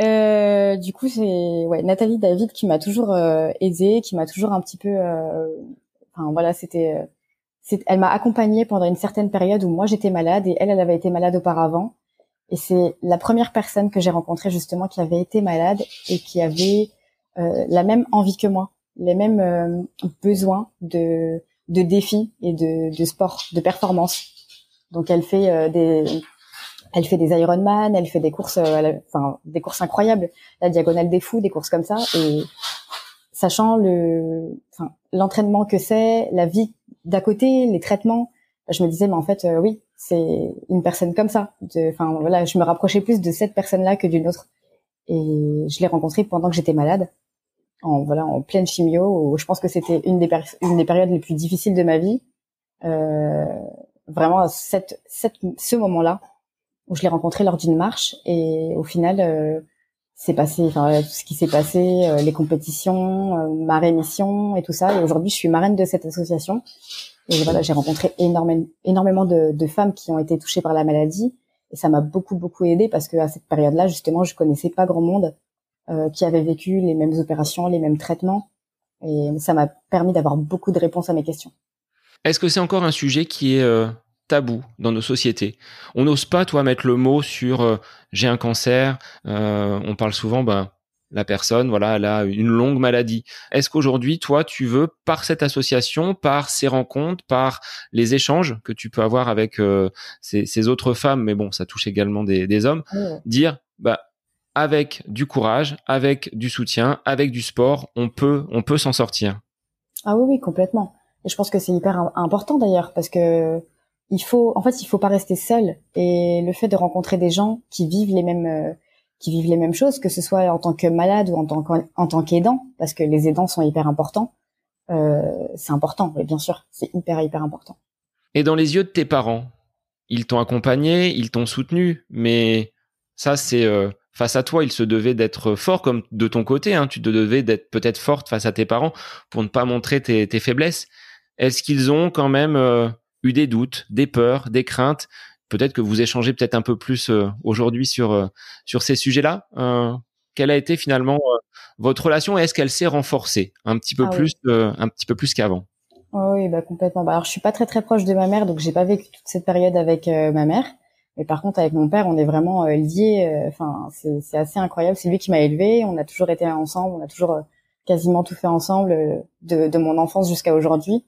Euh, du coup, c'est ouais Nathalie David qui m'a toujours euh, aidée, qui m'a toujours un petit peu. Euh, enfin voilà, c'était. Elle m'a accompagnée pendant une certaine période où moi j'étais malade et elle, elle avait été malade auparavant. Et c'est la première personne que j'ai rencontrée justement qui avait été malade et qui avait la même envie que moi, les mêmes besoins de de défis et de, de sport, de performance. Donc elle fait euh, des elle fait des Ironman, elle fait des courses euh, enfin des courses incroyables, la diagonale des fous, des courses comme ça et sachant le enfin l'entraînement que c'est, la vie d'à côté, les traitements, je me disais mais en fait euh, oui, c'est une personne comme ça. Enfin voilà, je me rapprochais plus de cette personne-là que d'une autre. Et je l'ai rencontrée pendant que j'étais malade en voilà en pleine chimio où je pense que c'était une des une des périodes les plus difficiles de ma vie euh, vraiment cette, cette ce moment-là où je l'ai rencontré lors d'une marche et au final c'est passé enfin tout ce qui s'est passé euh, les compétitions euh, ma rémission et tout ça et aujourd'hui je suis marraine de cette association et voilà j'ai rencontré énormément énormément de, de femmes qui ont été touchées par la maladie et ça m'a beaucoup beaucoup aidé parce que à cette période-là justement je connaissais pas grand monde euh, qui avaient vécu les mêmes opérations, les mêmes traitements. Et ça m'a permis d'avoir beaucoup de réponses à mes questions. Est-ce que c'est encore un sujet qui est euh, tabou dans nos sociétés On n'ose pas, toi, mettre le mot sur euh, j'ai un cancer. on parle souvent, ben, la personne, voilà, elle a une longue maladie. Est-ce qu'aujourd'hui, toi, tu veux, par cette association, par ces rencontres, par les échanges que tu peux avoir avec ces, autres femmes, mais bon, ça touche également des, des hommes, dire, bah, avec du courage, avec du soutien, avec du sport, on peut, on peut s'en sortir? Ah oui, oui, complètement. Et je pense que c'est hyper important d'ailleurs parce que il faut, en fait, il faut pas rester seul. Et le fait de rencontrer des gens qui vivent les mêmes, euh, qui vivent les mêmes choses, que ce soit en tant que malade ou en tant en tant qu'aidant, parce que les aidants sont hyper importants. Euh, c'est important, oui, bien sûr, c'est hyper hyper important. Et dans les yeux de tes parents, ils t'ont accompagné, ils t'ont soutenu, mais ça c'est euh, face à toi, il se devait d'être fort comme de ton côté. Hein, tu te devais d'être peut-être forte face à tes parents pour ne pas montrer tes, faiblesses. Est-ce qu'ils ont quand même euh, eu des doutes, des peurs, des craintes Peut-être que vous échangez peut-être un peu plus euh, aujourd'hui sur euh, sur ces sujets-là. quelle a été finalement votre relation et est-ce qu'elle s'est renforcée un petit peu ah plus un petit peu plus qu'avant? Oui, bah complètement. Bah, alors je suis pas très très proche de ma mère, donc j'ai pas vécu toute cette période avec ma mère. Mais par contre, avec mon père, on est vraiment euh, liés. Euh, enfin, c'est assez incroyable. C'est lui qui m'a élevé. On a toujours été ensemble. On a toujours euh, quasiment tout fait ensemble de, de mon enfance jusqu'à aujourd'hui.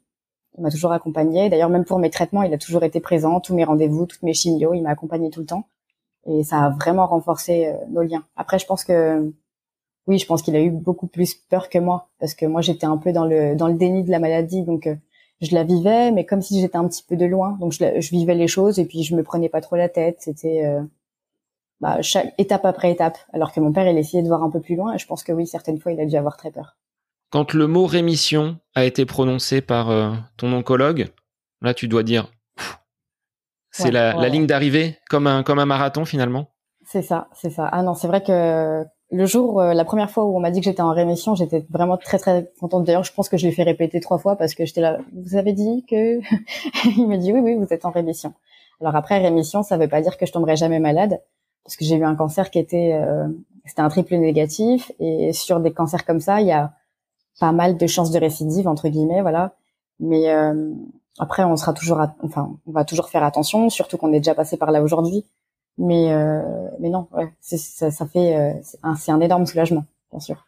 Il m'a toujours accompagné. D'ailleurs, même pour mes traitements, il a toujours été présent. Tous mes rendez-vous, toutes mes chimios, il m'a accompagné tout le temps. Et ça a vraiment renforcé nos liens. Après, je pense que oui, je pense qu'il a eu beaucoup plus peur que moi parce que moi, j'étais un peu dans le dans le déni de la maladie. Donc je la vivais, mais comme si j'étais un petit peu de loin. Donc je, je, vivais les choses et puis je me prenais pas trop la tête. C'était euh, bah, chaque étape après étape. Alors que mon père, il essayait de voir un peu plus loin. Et je pense que oui, certaines fois, il a dû avoir très peur. Quand le mot rémission a été prononcé par euh, ton oncologue, là, tu dois dire, c'est la, la, ligne d'arrivée, comme un comme un marathon finalement? C'est ça, c'est ça. Ah non, c'est vrai que le jour, euh, la première fois où on m'a dit que j'étais en rémission, j'étais vraiment très très contente. D'ailleurs, je pense que je l'ai fait répéter trois fois parce que j'étais là. Vous avez dit que Il m'a dit oui, oui, vous êtes en rémission. Alors après, rémission, ça veut pas dire que je tomberai jamais malade parce que j'ai eu un cancer qui était euh, c'était un triple négatif et sur des cancers comme ça, il y a pas mal de chances de récidive entre guillemets, voilà. Mais euh, après, on sera toujours, enfin, on va toujours faire attention, surtout qu'on est déjà passé par là aujourd'hui. Mais euh, mais non, ouais, ça, ça fait euh, c'est un, énorme soulagement, bien sûr.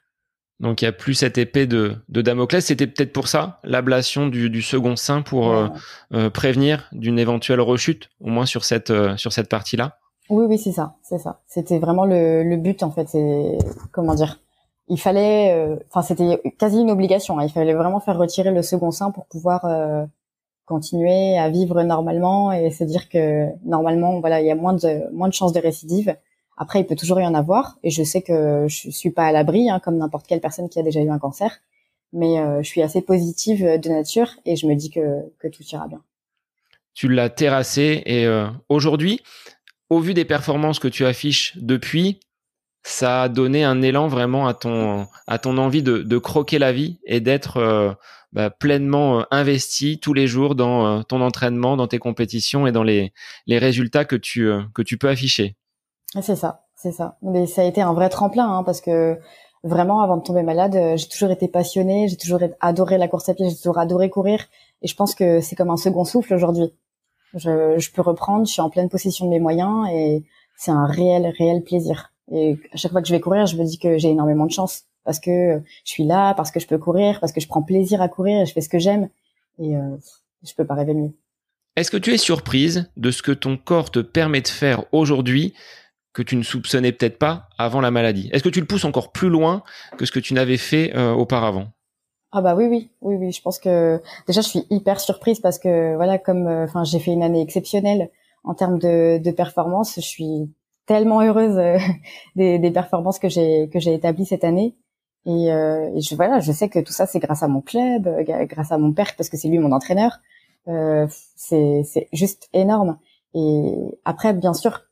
Donc il y a plus cette épée de, de Damoclès. C'était peut-être pour ça l'ablation du, du second sein pour euh, euh, prévenir d'une éventuelle rechute, au moins sur cette euh, sur cette partie-là? Oui, oui, c'est ça, c'est ça. C'était vraiment le, le but en fait. C'est comment dire Il fallait, enfin c'était quasi une obligation. Hein. il fallait vraiment faire retirer le second sein pour pouvoir continuer à vivre normalement et se dire que normalement voilà il y a moins de moins de chances de récidive après il peut toujours y en avoir et je sais que je suis pas à l'abri hein, comme n'importe quelle personne qui a déjà eu un cancer mais je suis assez positive de nature et je me dis que, que tout ira bien. Tu l'as terrassé et aujourd'hui, au vu des performances que tu affiches depuis, ça a donné un élan vraiment à ton à ton envie de, de croquer la vie et d'être euh, bah, pleinement euh, investi tous les jours dans euh, ton entraînement, dans tes compétitions et dans les les résultats que tu que tu peux afficher. C'est ça, c'est ça. Mais ça a été un vrai tremplin hein, parce que vraiment avant de tomber malade, j'ai toujours été passionnée, j'ai toujours adoré la course à pied, j'ai toujours adoré courir et je pense que c'est comme un second souffle aujourd'hui. Je, je peux reprendre, je suis en pleine possession de mes moyens et c'est un réel réel plaisir. Et à chaque fois que je vais courir, je me dis que j'ai énormément de chance parce que je suis là, parce que je peux courir, parce que je prends plaisir à courir et je fais ce que j'aime. Et euh, je peux pas rêver mieux. Est-ce que tu es surprise de ce que ton corps te permet de faire aujourd'hui que tu ne soupçonnais peut-être pas avant la maladie? Est-ce que tu le pousses encore plus loin que ce que tu n'avais fait euh, auparavant? Ah bah oui oui oui oui je pense que déjà je suis hyper surprise parce que voilà comme euh, enfin j'ai fait une année exceptionnelle en termes de, de performance je suis tellement heureuse euh, des, des, performances que j'ai que j'ai établies cette année. Et, euh, et, je voilà, je sais que tout ça c'est grâce à mon club, euh, grâce à mon père parce que c'est lui mon entraîneur. C'est c'est juste énorme. Et après, bien sûr,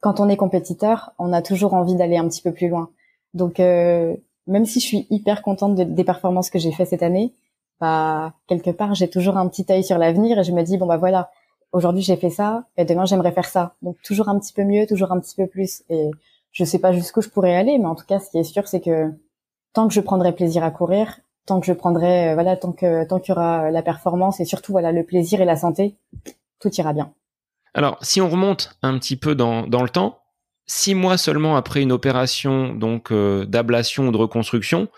quand on est compétiteur, on a toujours envie d'aller un petit peu plus loin. Donc euh, même si je suis hyper contente des performances que j'ai fait cette année, bah quelque part j'ai toujours un petit œil sur l'avenir et je me dis bon bah voilà, aujourd'hui j'ai fait ça et demain j'aimerais faire ça. Donc toujours un petit peu mieux, toujours un petit peu plus. Et je sais pas jusqu'où je pourrais aller, mais en tout cas ce qui est sûr c'est que tant que je prendrai plaisir à courir, tant que je prendrai euh, voilà tant que tant qu'il y aura la performance et surtout voilà le plaisir et la santé, tout ira bien. Alors si on remonte un petit peu dans dans le temps, six mois seulement après une opération donc euh, d'ablation ou de reconstruction,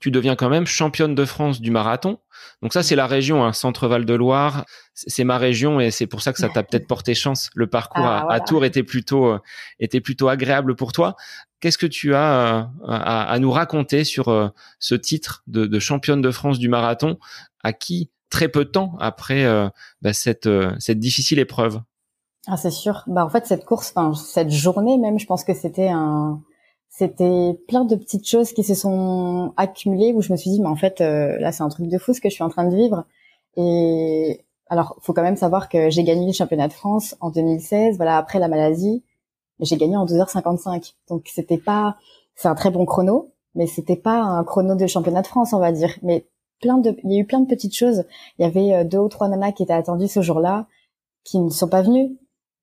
tu deviens quand même championne de France du marathon. Donc ça, c'est la région, hein, Centre-Val de Loire. C'est ma région et c'est pour ça que ça t'a peut-être porté chance. Le parcours ah, à, Tours était plutôt euh, était plutôt agréable pour toi. Qu'est-ce que tu as euh, à, nous raconter sur euh, ce titre de, championne de France du marathon, à qui très peu de temps après bah, cette cette difficile épreuve? Ah, c'est sûr. Bah en fait cette course, enfin cette journée même, je pense que c'était un c'était plein de petites choses qui se sont accumulées où je me suis dit mais en fait euh, là c'est un truc de fou ce que je suis en train de vivre. Et alors faut quand même savoir que j'ai gagné le championnat de France en 2016 voilà après la maladie j'ai gagné en 2h55 donc c'était pas c'est un très bon chrono mais c'était pas un chrono de championnat de France on va dire. Mais plein de il y a eu plein de petites choses. Il y avait euh, deux ou trois nanas qui étaient attendues ce jour-là qui ne sont pas venues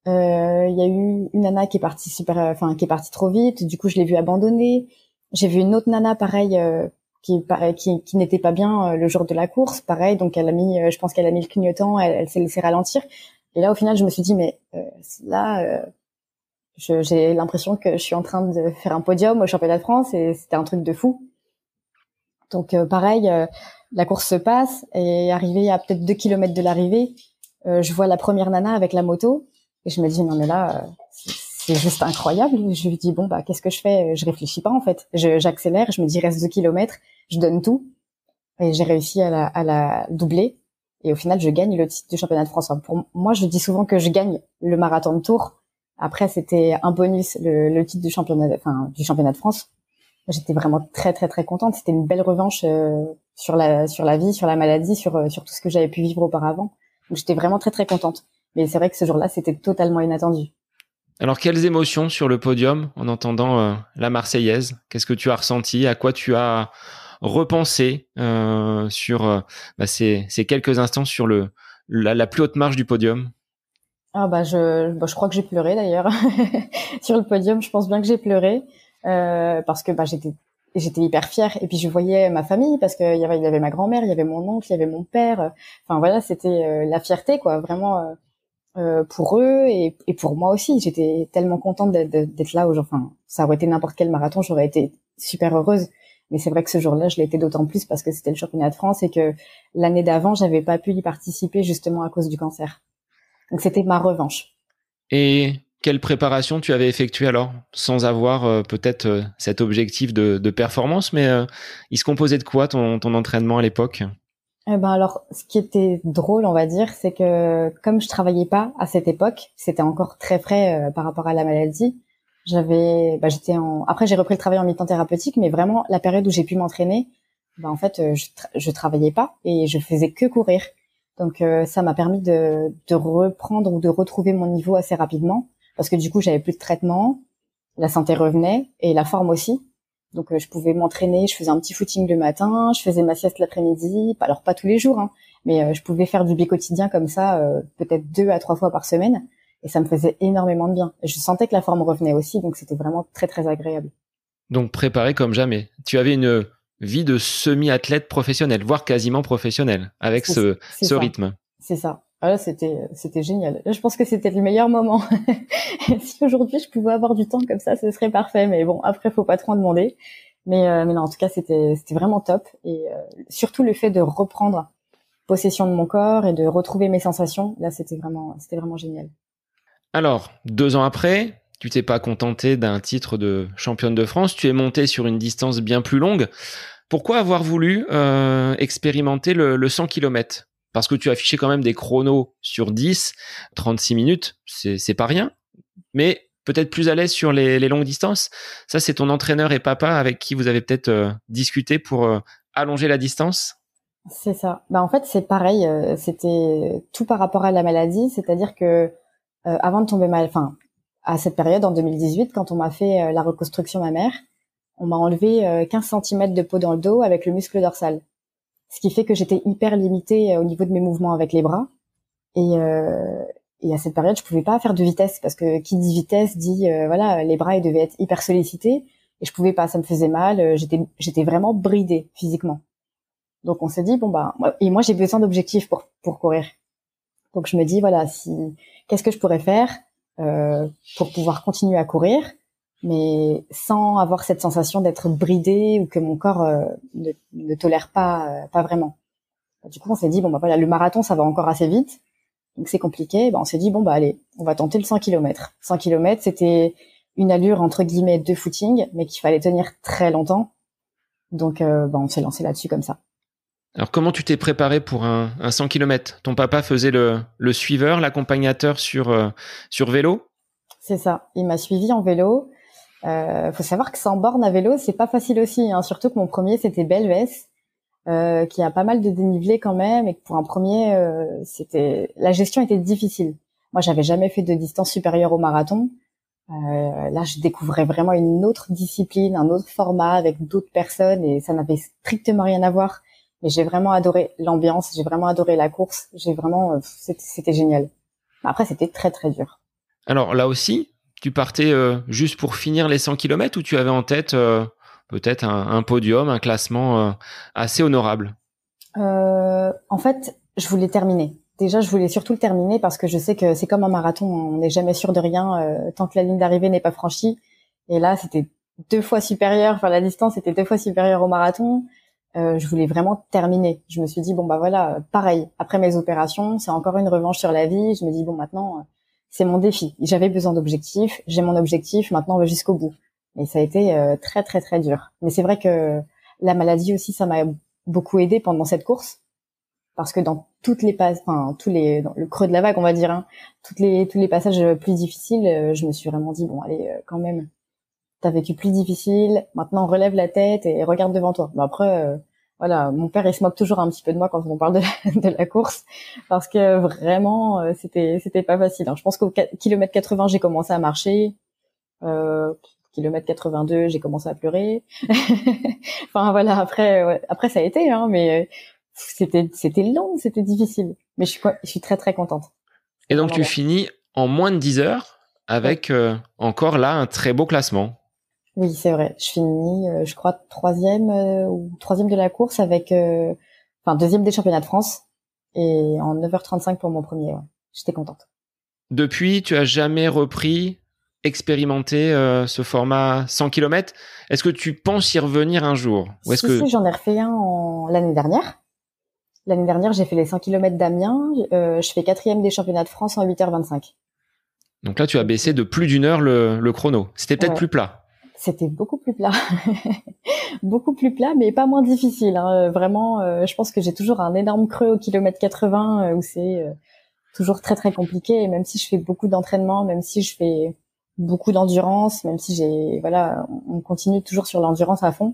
euh, il y a eu une nana qui est partie super, euh, enfin qui est partie trop vite. Du coup, je l'ai vue abandonner. J'ai vu une autre nana pareil euh, qui, qui, qui n'était pas bien le jour de la course, pareil. Donc elle a mis, je pense qu'elle a mis le clignotant, elle, elle s'est laissée ralentir. Et là, au final, je me suis dit, mais là, j'ai l'impression que je suis en train de faire un podium au championnat de France et c'était un truc de fou. Donc pareil, la course se passe et arrivé à peut-être deux kilomètres de l'arrivée, je vois la première nana avec la moto et je me dis non mais là euh, c'est juste incroyable. Je lui dis bon bah qu'est-ce que je fais? Je réfléchis pas en fait. J'accélère, je, me dis reste deux kilomètres, je donne tout et j'ai réussi à la, à la doubler. Et au final, je gagne le titre du championnat de France. pour moi, je dis souvent que je gagne le marathon de Tours. Après, c'était un bonus le, le, titre du championnat, enfin du championnat de France. J'étais vraiment très très très contente. C'était une belle revanche euh, sur la sur la vie, sur la maladie, sur euh, sur tout ce que j'avais pu vivre auparavant. J'étais vraiment très très contente. Mais c'est vrai que ce jour-là, c'était totalement inattendu. Alors, quelles émotions sur le podium en entendant euh, la Marseillaise? Qu'est-ce que tu as ressenti? À quoi tu as repensé euh, sur euh, bah, ces, ces, quelques instants sur le la, la, plus haute marche du podium? Ah bah je, bah, je crois que j'ai pleuré d'ailleurs sur le podium. Je pense bien que j'ai pleuré parce que bah, j'étais j'étais hyper fière et puis je voyais ma famille parce qu'il y avait il y avait ma grand-mère, il y avait mon oncle, il y avait mon père. Enfin voilà, c'était la fierté quoi, vraiment pour eux et, et, pour moi aussi. J'étais tellement contente d'être là. Enfin, ça aurait été n'importe quel marathon, j'aurais été super heureuse. Mais c'est vrai que ce jour-là, je été d'autant plus parce que c'était le championnat de France et que l'année d'avant, j'avais pas pu y participer justement à cause du cancer. Donc c'était ma revanche. Et quelle préparation tu avais effectuée alors, sans avoir euh, peut-être euh, cet objectif de, de performance, mais il se composait de quoi ton, ton entraînement à l'époque? Eh ben alors, ce qui était drôle, on va dire, c'est que comme je travaillais pas à cette époque, c'était encore très frais euh, par rapport à la maladie. J'avais, bah, j'étais en. Après, j'ai repris le travail en mi-temps thérapeutique, mais vraiment la période où j'ai pu m'entraîner, bah, en fait, je, je travaillais pas et je faisais que courir. Donc ça m'a permis de, de reprendre ou de retrouver mon niveau assez rapidement parce que du coup j'avais plus de traitement, la santé revenait et la forme aussi. Donc je pouvais m'entraîner, je faisais un petit footing le matin, je faisais ma sieste l'après-midi, alors pas tous les jours, hein, mais je pouvais faire du quotidien comme ça, peut-être deux à trois fois par semaine et ça me faisait énormément de bien. Et je sentais que la forme revenait aussi, donc c'était vraiment très très agréable. Donc préparé comme jamais. Tu avais une vie de semi-athlète professionnel, voire quasiment professionnel, avec ce, ce rythme. C'est ça. Ah c'était génial. Je pense que c'était le meilleur moment. si aujourd'hui je pouvais avoir du temps comme ça, ce serait parfait. Mais bon, après faut pas trop en demander. Mais euh, en tout cas c'était vraiment top. Et euh, surtout le fait de reprendre possession de mon corps et de retrouver mes sensations, là c'était vraiment génial. Alors, deux ans après, tu t'es pas contenté d'un titre de championne de France, tu es monté sur une distance bien plus longue. Pourquoi avoir voulu euh, expérimenter le, 100 km Parce que tu affiché quand même des chronos sur 10, 36 minutes, c'est pas rien, mais peut-être plus à l'aise sur les, longues distances. Ça, c'est ton entraîneur et papa avec qui vous avez peut-être euh, discuté pour euh, allonger la distance? C'est ça. Bah, en fait, c'est pareil, c'était tout par rapport à la maladie, c'est-à-dire que euh, avant de tomber mal, enfin à cette période en 2018, quand on m'a fait euh, la reconstruction mammaire, on m'a enlevé 15 euh, cm de peau dans le dos avec le muscle dorsal, ce qui fait que j'étais hyper limitée au niveau de mes mouvements avec les bras. Et, et à cette période, je pouvais pas faire de vitesse parce que qui dit vitesse dit voilà les bras ils devaient être hyper sollicités et je pouvais pas, ça me faisait mal, j'étais j'étais vraiment bridée physiquement. Donc on s'est dit bon bah et moi j'ai besoin d'objectifs pour pour courir. Donc je me dis voilà si qu'est-ce que je pourrais faire euh, pour pouvoir continuer à courir, mais sans avoir cette sensation d'être bridé ou que mon corps euh, ne, ne, tolère pas, euh, pas vraiment. Du coup, on s'est dit bon bah voilà, le marathon ça va encore assez vite, donc c'est compliqué. Bah, on s'est dit bon bah allez, on va tenter le 100 km. 100 km, c'était une allure entre guillemets de footing, mais qu'il fallait tenir très longtemps. Donc bah, on s'est lancé là-dessus comme ça. Alors comment tu t'es préparé pour un, un 100 km Ton papa faisait le, le suiveur, l'accompagnateur sur, euh, sur vélo? C'est ça, il m'a suivi en vélo. Euh, faut savoir que sans borne à vélo, c'est pas facile aussi. Hein. Surtout que mon premier c'était Belves, euh, qui a pas mal de dénivelé quand même, et que pour un premier, euh, c'était la gestion était difficile. Moi, j'avais jamais fait de distance supérieure au marathon. Euh, là, je découvrais vraiment une autre discipline, un autre format avec d'autres personnes, et ça n'avait strictement rien à voir mais j'ai vraiment adoré l'ambiance, j'ai vraiment adoré la course, j'ai vraiment, euh, c'était génial. Après, c'était très très dur. Alors là aussi, tu partais euh, juste pour finir les 100 km ou tu avais en tête euh, peut-être un, podium, un classement assez honorable? En fait, je voulais terminer. Déjà, je voulais surtout le terminer parce que je sais que c'est comme un marathon, on n'est jamais sûr de rien tant que la ligne d'arrivée n'est pas franchie. Et là, c'était deux fois supérieur, enfin la distance était deux fois supérieure au marathon. Euh, je voulais vraiment terminer. Je me suis dit bon bah voilà, pareil. Après mes opérations, c'est encore une revanche sur la vie. Je me dis bon maintenant, euh, c'est mon défi. J'avais besoin d'objectifs. J'ai mon objectif. Maintenant, on va jusqu'au bout. Et ça a été euh, très très très dur. Mais c'est vrai que la maladie aussi, ça m'a beaucoup aidé pendant cette course parce que dans toutes les passes, enfin tous les, dans le creux de la vague, on va dire, hein, toutes les tous les passages plus difficiles, je me suis vraiment dit bon allez quand même, t'as vécu plus difficile, maintenant relève la tête et regarde devant toi. Mais après, euh, voilà, mon père il se moque toujours un petit peu de moi quand on parle de la, de la course parce que vraiment euh, c'était c'était pas facile. Hein. Je pense qu'au kilomètre 80 j'ai commencé à marcher, euh, kilomètre 82 j'ai commencé à pleurer. enfin voilà, après après ça a été, hein, mais c'était c'était long, c'était difficile. Mais je suis je suis très très contente. Et donc tu finis en moins de 10 heures avec euh, encore là un très beau classement. Oui, c'est vrai. Je finis, euh, je crois, troisième euh, ou troisième de la course avec, euh, enfin deuxième des championnats de France et en 9h35 pour mon premier. Ouais. J'étais contente. Depuis, tu as jamais repris, expérimenté ce format 100 km. Est-ce que tu penses y revenir un jour ou est-ce que j'en ai refait un en... l'année dernière. L'année dernière, j'ai fait les 100 km d'Amiens. je fais quatrième des championnats de France en 8h25. Donc là, tu as baissé de plus d'une heure le, le chrono. C'était peut-être plus plat c'était beaucoup plus plat, beaucoup plus plat, mais pas moins difficile. Hein. Vraiment, euh, je pense que j'ai toujours un énorme creux au kilomètre 80 euh, où c'est euh, toujours très très compliqué. Et même si je fais beaucoup d'entraînement, même si je fais beaucoup d'endurance, même si j'ai voilà, on continue toujours sur l'endurance à fond.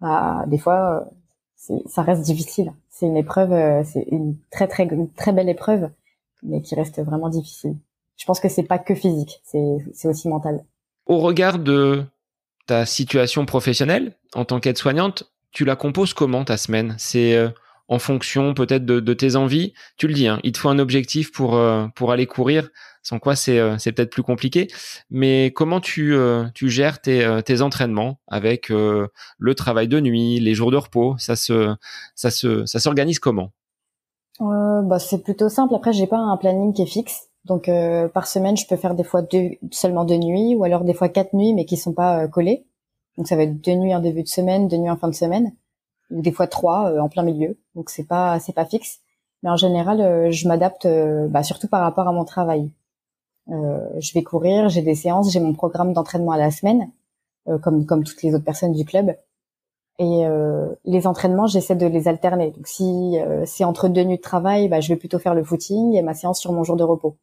Bah, des fois, ça reste difficile. C'est une épreuve, euh, c'est une très très très belle épreuve, mais qui reste vraiment difficile. Je pense que c'est pas que physique, c'est aussi mental. Au regard de ta situation professionnelle en tant qu'aide-soignante, tu la composes comment ta semaine? C'est euh, en fonction peut-être de, tes envies? Tu le dis, hein, il te faut un objectif pour euh, pour aller courir, sans quoi c'est euh, c'est peut-être plus compliqué. Mais comment tu tu gères tes tes entraînements avec le travail de nuit, les jours de repos? Ça se ça se ça s'organise comment? Bah c'est plutôt simple. Après, j'ai pas un planning qui est fixe. Donc par semaine, je peux faire des fois deux seulement deux nuits ou alors des fois quatre nuits mais qui sont pas collées. Donc ça va être deux nuits en début de semaine, deux nuits en fin de semaine, ou des fois trois euh, en plein milieu. Donc c'est pas c'est pas fixe. Mais en général, euh, je m'adapte, euh, bah, surtout par rapport à mon travail. je vais courir, j'ai des séances, j'ai mon programme d'entraînement à la semaine, comme comme toutes les autres personnes du club. Et les entraînements, j'essaie de les alterner. Donc si c'est entre deux nuits de travail, bah, je vais plutôt faire le footing et ma séance sur mon jour de repos.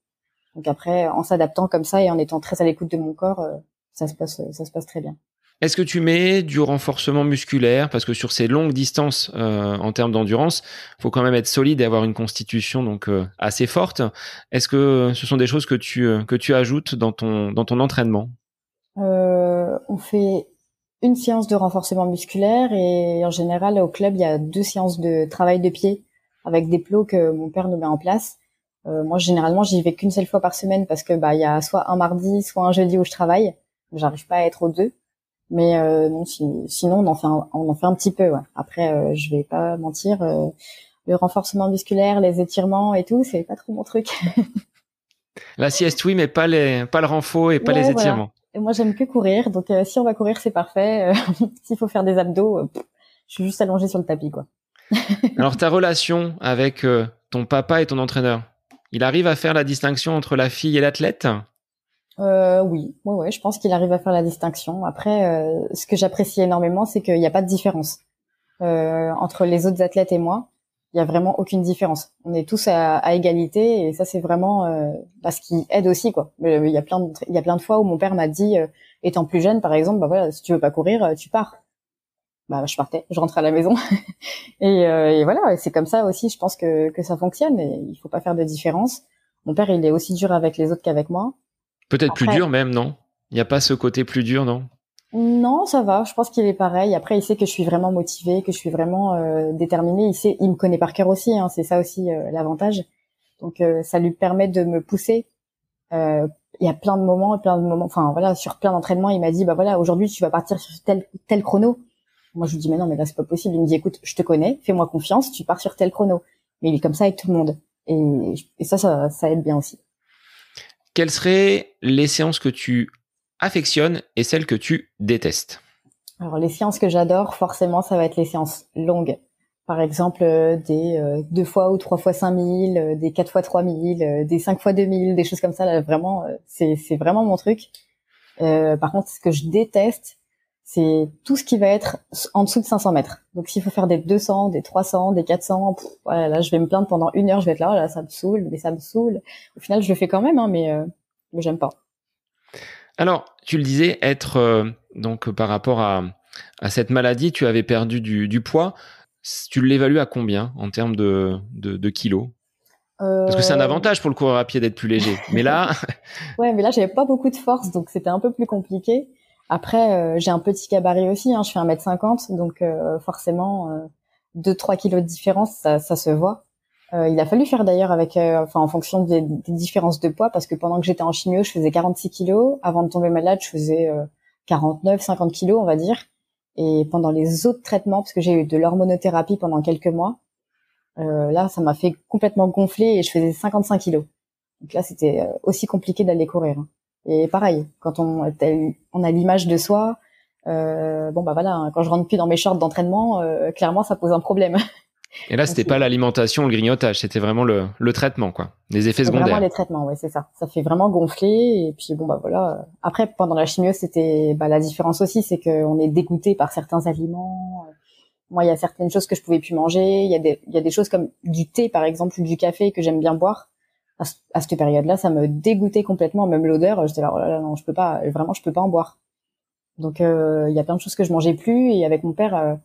Donc après, en s'adaptant comme ça et en étant très à l'écoute de mon corps, ça se passe ça se passe très bien. Est-ce que tu mets du renforcement musculaire? Parce que sur ces longues distances euh, en termes d'endurance, faut quand même être solide et avoir une constitution donc euh, assez forte. Est-ce que ce sont des choses que tu euh, que tu ajoutes dans ton dans ton entraînement? On fait une séance de renforcement musculaire et en général au club il y a deux séances de travail de pied avec des plots que mon père nous met en place. Moi généralement j'y vais qu'une seule fois par semaine parce que bah il y a soit un mardi soit un jeudi où je travaille. J'arrive pas à être aux deux. Mais euh, non, sinon on en fait un, on en fait un petit peu. Ouais. Après, euh, je vais pas mentir, euh, le renforcement musculaire, les étirements et tout, c'est pas trop mon truc. La sieste, oui, mais pas les, pas le renfort et pas les étirements. Et moi, j'aime que courir, donc si on va courir, c'est parfait. S'il faut faire des abdos, je suis juste allongée sur le tapis, quoi. Alors, ta relation avec ton papa et ton entraîneur, il arrive à faire la distinction entre la fille et l'athlète? Euh, oui, ouais, ouais, je pense qu'il arrive à faire la distinction. Après, euh, ce que j'apprécie énormément, c'est qu'il n'y a pas de différence euh, entre les autres athlètes et moi. Il y a vraiment aucune différence. On est tous à, égalité et ça, c'est vraiment euh, ce qui aide aussi, quoi. Il y a plein de, il y a plein de fois où mon père m'a dit, euh, étant plus jeune, par exemple, bah voilà, si tu veux pas courir, euh, tu pars. Bah, je partais, je rentrais à la maison et, et, voilà. C'est comme ça aussi, je pense que que ça fonctionne. Et il faut pas faire de différence. Mon père, il est aussi dur avec les autres qu'avec moi. Peut-être plus dur même, non? Il n'y a pas ce côté plus dur, non? Non, ça va. Je pense qu'il est pareil. Après, il sait que je suis vraiment motivée, que je suis vraiment euh, déterminée. Il sait, il me connaît par cœur aussi. Hein. C'est ça aussi euh, l'avantage. Donc, euh, ça lui permet de me pousser. il y a plein de moments, plein de moments. Enfin, voilà, sur plein d'entraînements, il m'a dit, bah voilà, aujourd'hui, tu vas partir sur tel tel chrono. Moi, je lui dis, mais non, mais là, c'est pas possible. Il me dit, écoute, je te connais, fais-moi confiance, tu pars sur tel chrono. Mais il est comme ça avec tout le monde. Et, et ça, ça, ça aide bien aussi quelles seraient les séances que tu affectionnes et celles que tu détestes? Alors les séances que j'adore, forcément, ça va être les séances longues. Par exemple, euh, des euh, deux fois ou trois fois 5000, euh, des quatre fois 3000, des cinq fois 2000, des choses comme ça. Là, vraiment, c'est c'est vraiment mon truc. par contre, ce que je déteste, c'est tout ce qui va être en dessous de 500 mètres. Donc s'il faut faire des 200, des 300, des 400, voilà, là je vais me plaindre pendant une heure, je vais être là, oh là ça me saoule, mais ça me saoule. Au final, je le fais quand même, hein, mais, euh, mais j'aime pas. Alors, tu le disais, être euh, donc par rapport à, à cette maladie, tu avais perdu du, du poids. Tu l'évalues à combien en termes de, de, de kilos? Parce que c'est un euh, avantage pour le coureur à pied d'être plus léger. Mais là, ouais, mais là j'avais pas beaucoup de force, donc c'était un peu plus compliqué. Après, euh, j'ai un petit gabarit aussi, hein, je fais 1m50, donc euh, forcément, euh, 2-3 kilos de différence, ça, ça se voit. Euh, il a fallu faire d'ailleurs avec, enfin en fonction des, des, différences de poids, parce que pendant que j'étais en chimio, je faisais 46 kilos. Avant de tomber malade, je faisais 49, 50 kilos, on va dire. Et pendant les autres traitements, parce que j'ai eu de l'hormonothérapie pendant quelques mois, là, ça m'a fait complètement gonfler et je faisais 55 kilos. Donc là, c'était aussi compliqué d'aller courir. Hein. Et pareil, quand on, on a l'image de soi, euh, bon bah voilà, hein, quand je rentre plus dans mes shorts d'entraînement, euh, clairement ça pose un problème. Et là, c'était pas l'alimentation, le grignotage, c'était vraiment le, le traitement, quoi. Les effets secondaires. Vraiment les traitements, ouais, c'est ça. Ça fait vraiment gonfler. Et puis bon bah voilà. Après, pendant la chimio, c'était bah, la différence aussi, c'est qu'on est dégoûté par certains aliments. Moi, il y a certaines choses que je pouvais plus manger. Il y a des, il y a des choses comme du thé, par exemple, ou du café que j'aime bien boire à, cette période-là, ça me dégoûtait complètement, même l'odeur. J'étais là, oh là là, non, je peux pas, vraiment, je peux pas en boire. Donc, euh, il y a plein de choses que je mangeais plus. Et avec mon père, euh,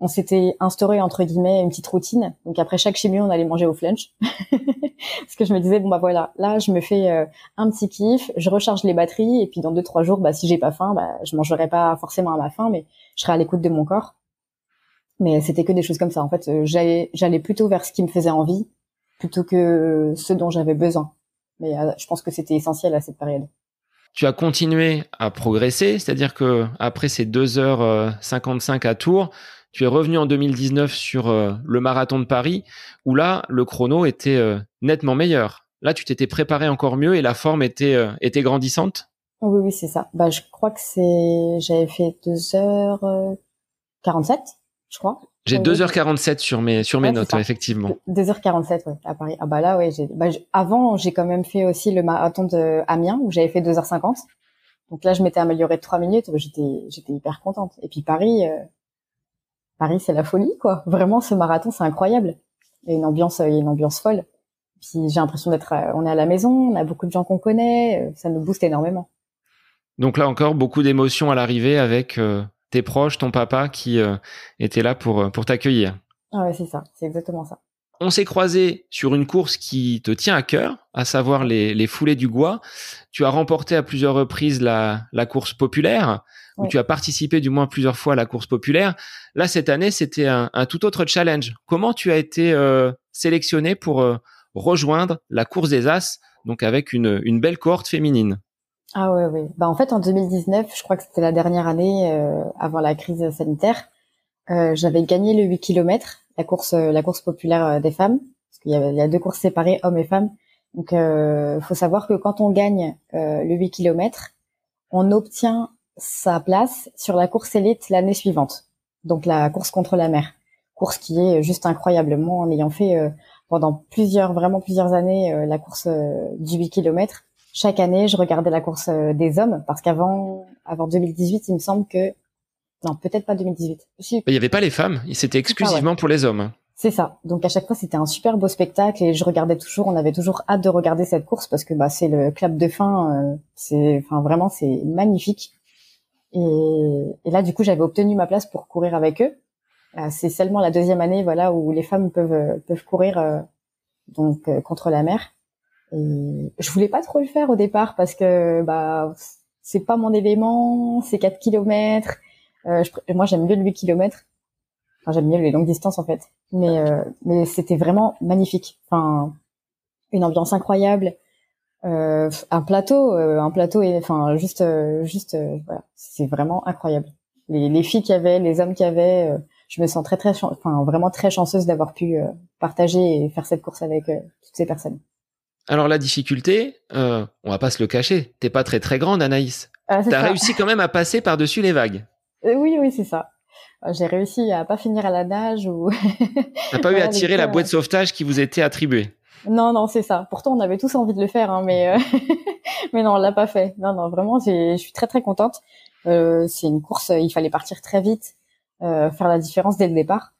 on s'était instauré entre guillemets une petite routine. Donc après chaque chimio, on allait manger au flunch. Parce que je me disais bon bah voilà, là je me fais euh, un petit kiff, je recharge les batteries et puis dans deux trois jours, bah si j'ai pas faim, bah je mangerai pas forcément à ma faim, mais je serai à l'écoute de mon corps. Mais c'était que des choses comme ça. En fait, euh, j'allais j'allais plutôt vers ce qui me faisait envie plutôt que ce dont j'avais besoin. Mais euh, je pense que c'était essentiel à cette période tu as continué à progresser, c'est-à-dire que après ces 2h55 à Tours, tu es revenu en 2019 sur euh, le marathon de Paris, où là, le chrono était euh, nettement meilleur. Là, tu t'étais préparé encore mieux et la forme était, euh, était grandissante? Oui, oui, c'est ça. Bah, je crois que c'est... J'avais fait 2h47, je crois. J'ai 2h47 sur mes, sur mes notes, effectivement. 2h47, ouais, à Paris. Ah bah là, ouais. Bah, avant, j'ai quand même fait aussi le marathon de Amiens, où j'avais fait 2h50. Donc là, je m'étais améliorée de 3 minutes. J'étais, j'étais hyper contente. Et puis Paris, Paris, c'est la folie, quoi. Vraiment, ce marathon, c'est incroyable. Il y a une ambiance, il y a une ambiance folle. Puis j'ai l'impression d'être, euh, on est à la maison, on a beaucoup de gens qu'on connaît, euh, ça nous booste énormément. Donc là encore, beaucoup d'émotions à l'arrivée avec euh, tes proches, ton papa qui était là pour pour t'accueillir. Ah ouais, c'est ça, c'est exactement ça. On s'est croisé sur une course qui te tient à cœur, à savoir les, les foulées du Gois. Tu as remporté à plusieurs reprises la, la course populaire où tu as participé du moins plusieurs fois à la course populaire. Là, cette année, c'était un, tout autre challenge. Comment tu as été euh, sélectionné pour euh, rejoindre la course des As, donc avec une, une belle cohorte féminine? Ah ouais, oui. Bah en fait, en 2019, je crois que c'était la dernière année euh, avant la crise sanitaire, j'avais gagné le 8 km, la course, la course populaire des femmes, parce qu'il y, il y a deux courses séparées, hommes et femmes. Donc, il faut savoir que quand on gagne le 8 km, on obtient sa place sur la course élite l'année suivante. Donc la course contre la mer. Course qui est juste incroyablement en ayant fait euh, pendant plusieurs, vraiment plusieurs années euh, la course euh, du 8 km. Chaque année, je regardais la course des hommes parce qu'avant, avant 2018, il me semble que non, peut-être pas 2018. Il n'y avait pas les femmes, c'était exclusivement pour les hommes. C'est ça. Donc à chaque fois, c'était un super beau spectacle et je regardais toujours. On avait toujours hâte de regarder cette course parce que bah c'est le clap de fin. c'est, enfin vraiment, c'est magnifique. Et, et là, du coup, j'avais obtenu ma place pour courir avec eux. Euh, c'est seulement la deuxième année, voilà, où les femmes peuvent euh, peuvent courir euh, donc contre la mer. Et je voulais pas trop le faire au départ parce que bah c'est pas mon élément, c'est 4 kilomètres. moi, j'aime mieux le 8 kilomètres. Enfin, j'aime mieux les longues distances en fait. Mais mais c'était vraiment magnifique. Enfin, une ambiance incroyable euh, un plateau, euh, un plateau, et enfin juste, euh, juste, euh, voilà, c'est vraiment incroyable. Les, les filles qu'il y avait, les hommes qu'il y avait, je me sens très très, enfin vraiment très chanceuse d'avoir pu partager et faire cette course avec toutes ces personnes. Alors la difficulté, on va pas se le cacher, t'es pas très très grande, Anaïs. Ah, T'as réussi quand même à passer par dessus les vagues. oui, oui, c'est ça. J'ai réussi à pas finir à la nage ou. T'as pas eu à tirer la boîte de sauvetage qui vous était attribuée. Non, non, c'est ça. Pourtant, on avait tous envie de le faire, hein, mais euh, mais non, on l'a pas fait. Non, non, vraiment, je suis très très contente. Euh, c'est une course, il fallait partir très vite, euh, faire la différence dès le départ.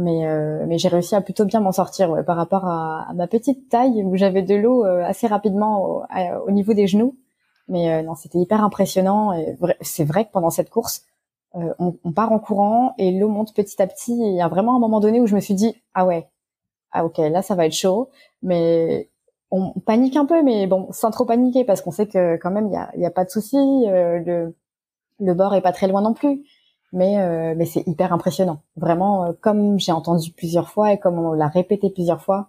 Mais mais j'ai réussi à plutôt bien m'en sortir par rapport à, ma petite taille où j'avais de l'eau assez rapidement au, niveau des genoux. Mais non, c'était hyper impressionnant. Et c'est vrai que pendant cette course, on, on, part en courant et l'eau monte petit à petit. il y a vraiment un moment donné où je me suis dit ah ouais, ah ok, là ça va être chaud, mais on panique un peu, mais bon, sans trop paniquer parce qu'on sait que quand même il y a, y a pas de souci, euh, le le bord est pas très loin non plus, mais euh, mais c'est hyper impressionnant. Vraiment, euh, comme j'ai entendu plusieurs fois et comme on l'a répété plusieurs fois,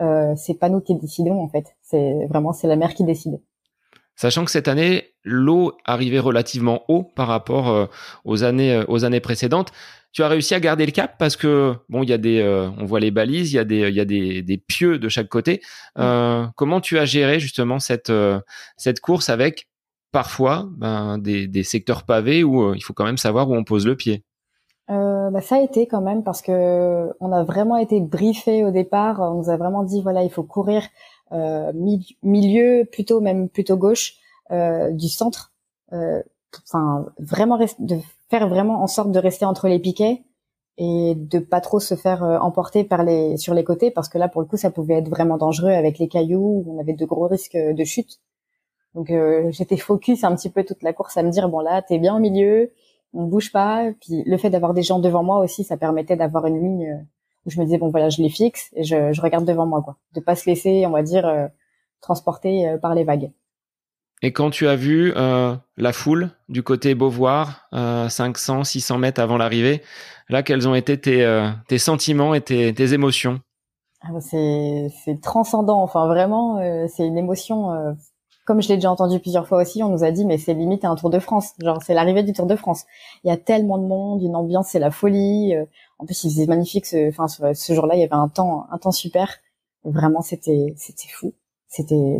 euh, c'est pas nous qui décidons en fait, c'est vraiment c'est la mer qui décide. Sachant que cette année, l'eau arrivait relativement haut par rapport aux années aux années précédentes tu as réussi à garder le cap parce que bon, il y a des, euh, on voit les balises, il y a des, il y a des, des pieux de chaque côté. Euh, comment tu as géré justement cette euh, cette course avec parfois ben, des, des secteurs pavés où il faut quand même savoir où on pose le pied. bah, ça a été quand même parce que on a vraiment été briefé au départ. On nous a vraiment dit voilà, il faut courir milieu, plutôt même plutôt gauche du centre. Enfin, vraiment de faire vraiment en sorte de rester entre les piquets et de pas trop se faire euh, emporter par les sur les côtés parce que là pour le coup ça pouvait être vraiment dangereux avec les cailloux on avait de gros risques de chute donc euh, j'étais focus un petit peu toute la course à me dire bon là t'es bien au milieu on bouge pas. Puis le fait d'avoir des gens devant moi aussi, ça permettait d'avoir une ligne euh, où je me disais bon voilà, je les fixe et je, je regarde devant moi quoi, de pas se laisser, on va dire, euh, transporter par les vagues. Et quand tu as vu euh, la foule du côté Beauvoir, euh, 500, 600 mètres avant l'arrivée, là, quels ont été tes, euh, tes sentiments et tes, tes émotions? Ah c'est, c'est transcendant. Enfin, vraiment, euh, c'est une émotion. Euh, comme je l'ai déjà entendu plusieurs fois aussi, on nous a dit, mais c'est limite un Tour de France. Genre, c'est l'arrivée du Tour de France. Il y a tellement de monde, une ambiance, c'est la folie. en plus, il faisait magnifique. Ce, ce jour-là, il y avait un temps, un temps super. Vraiment, c'était, c'était fou. C'était,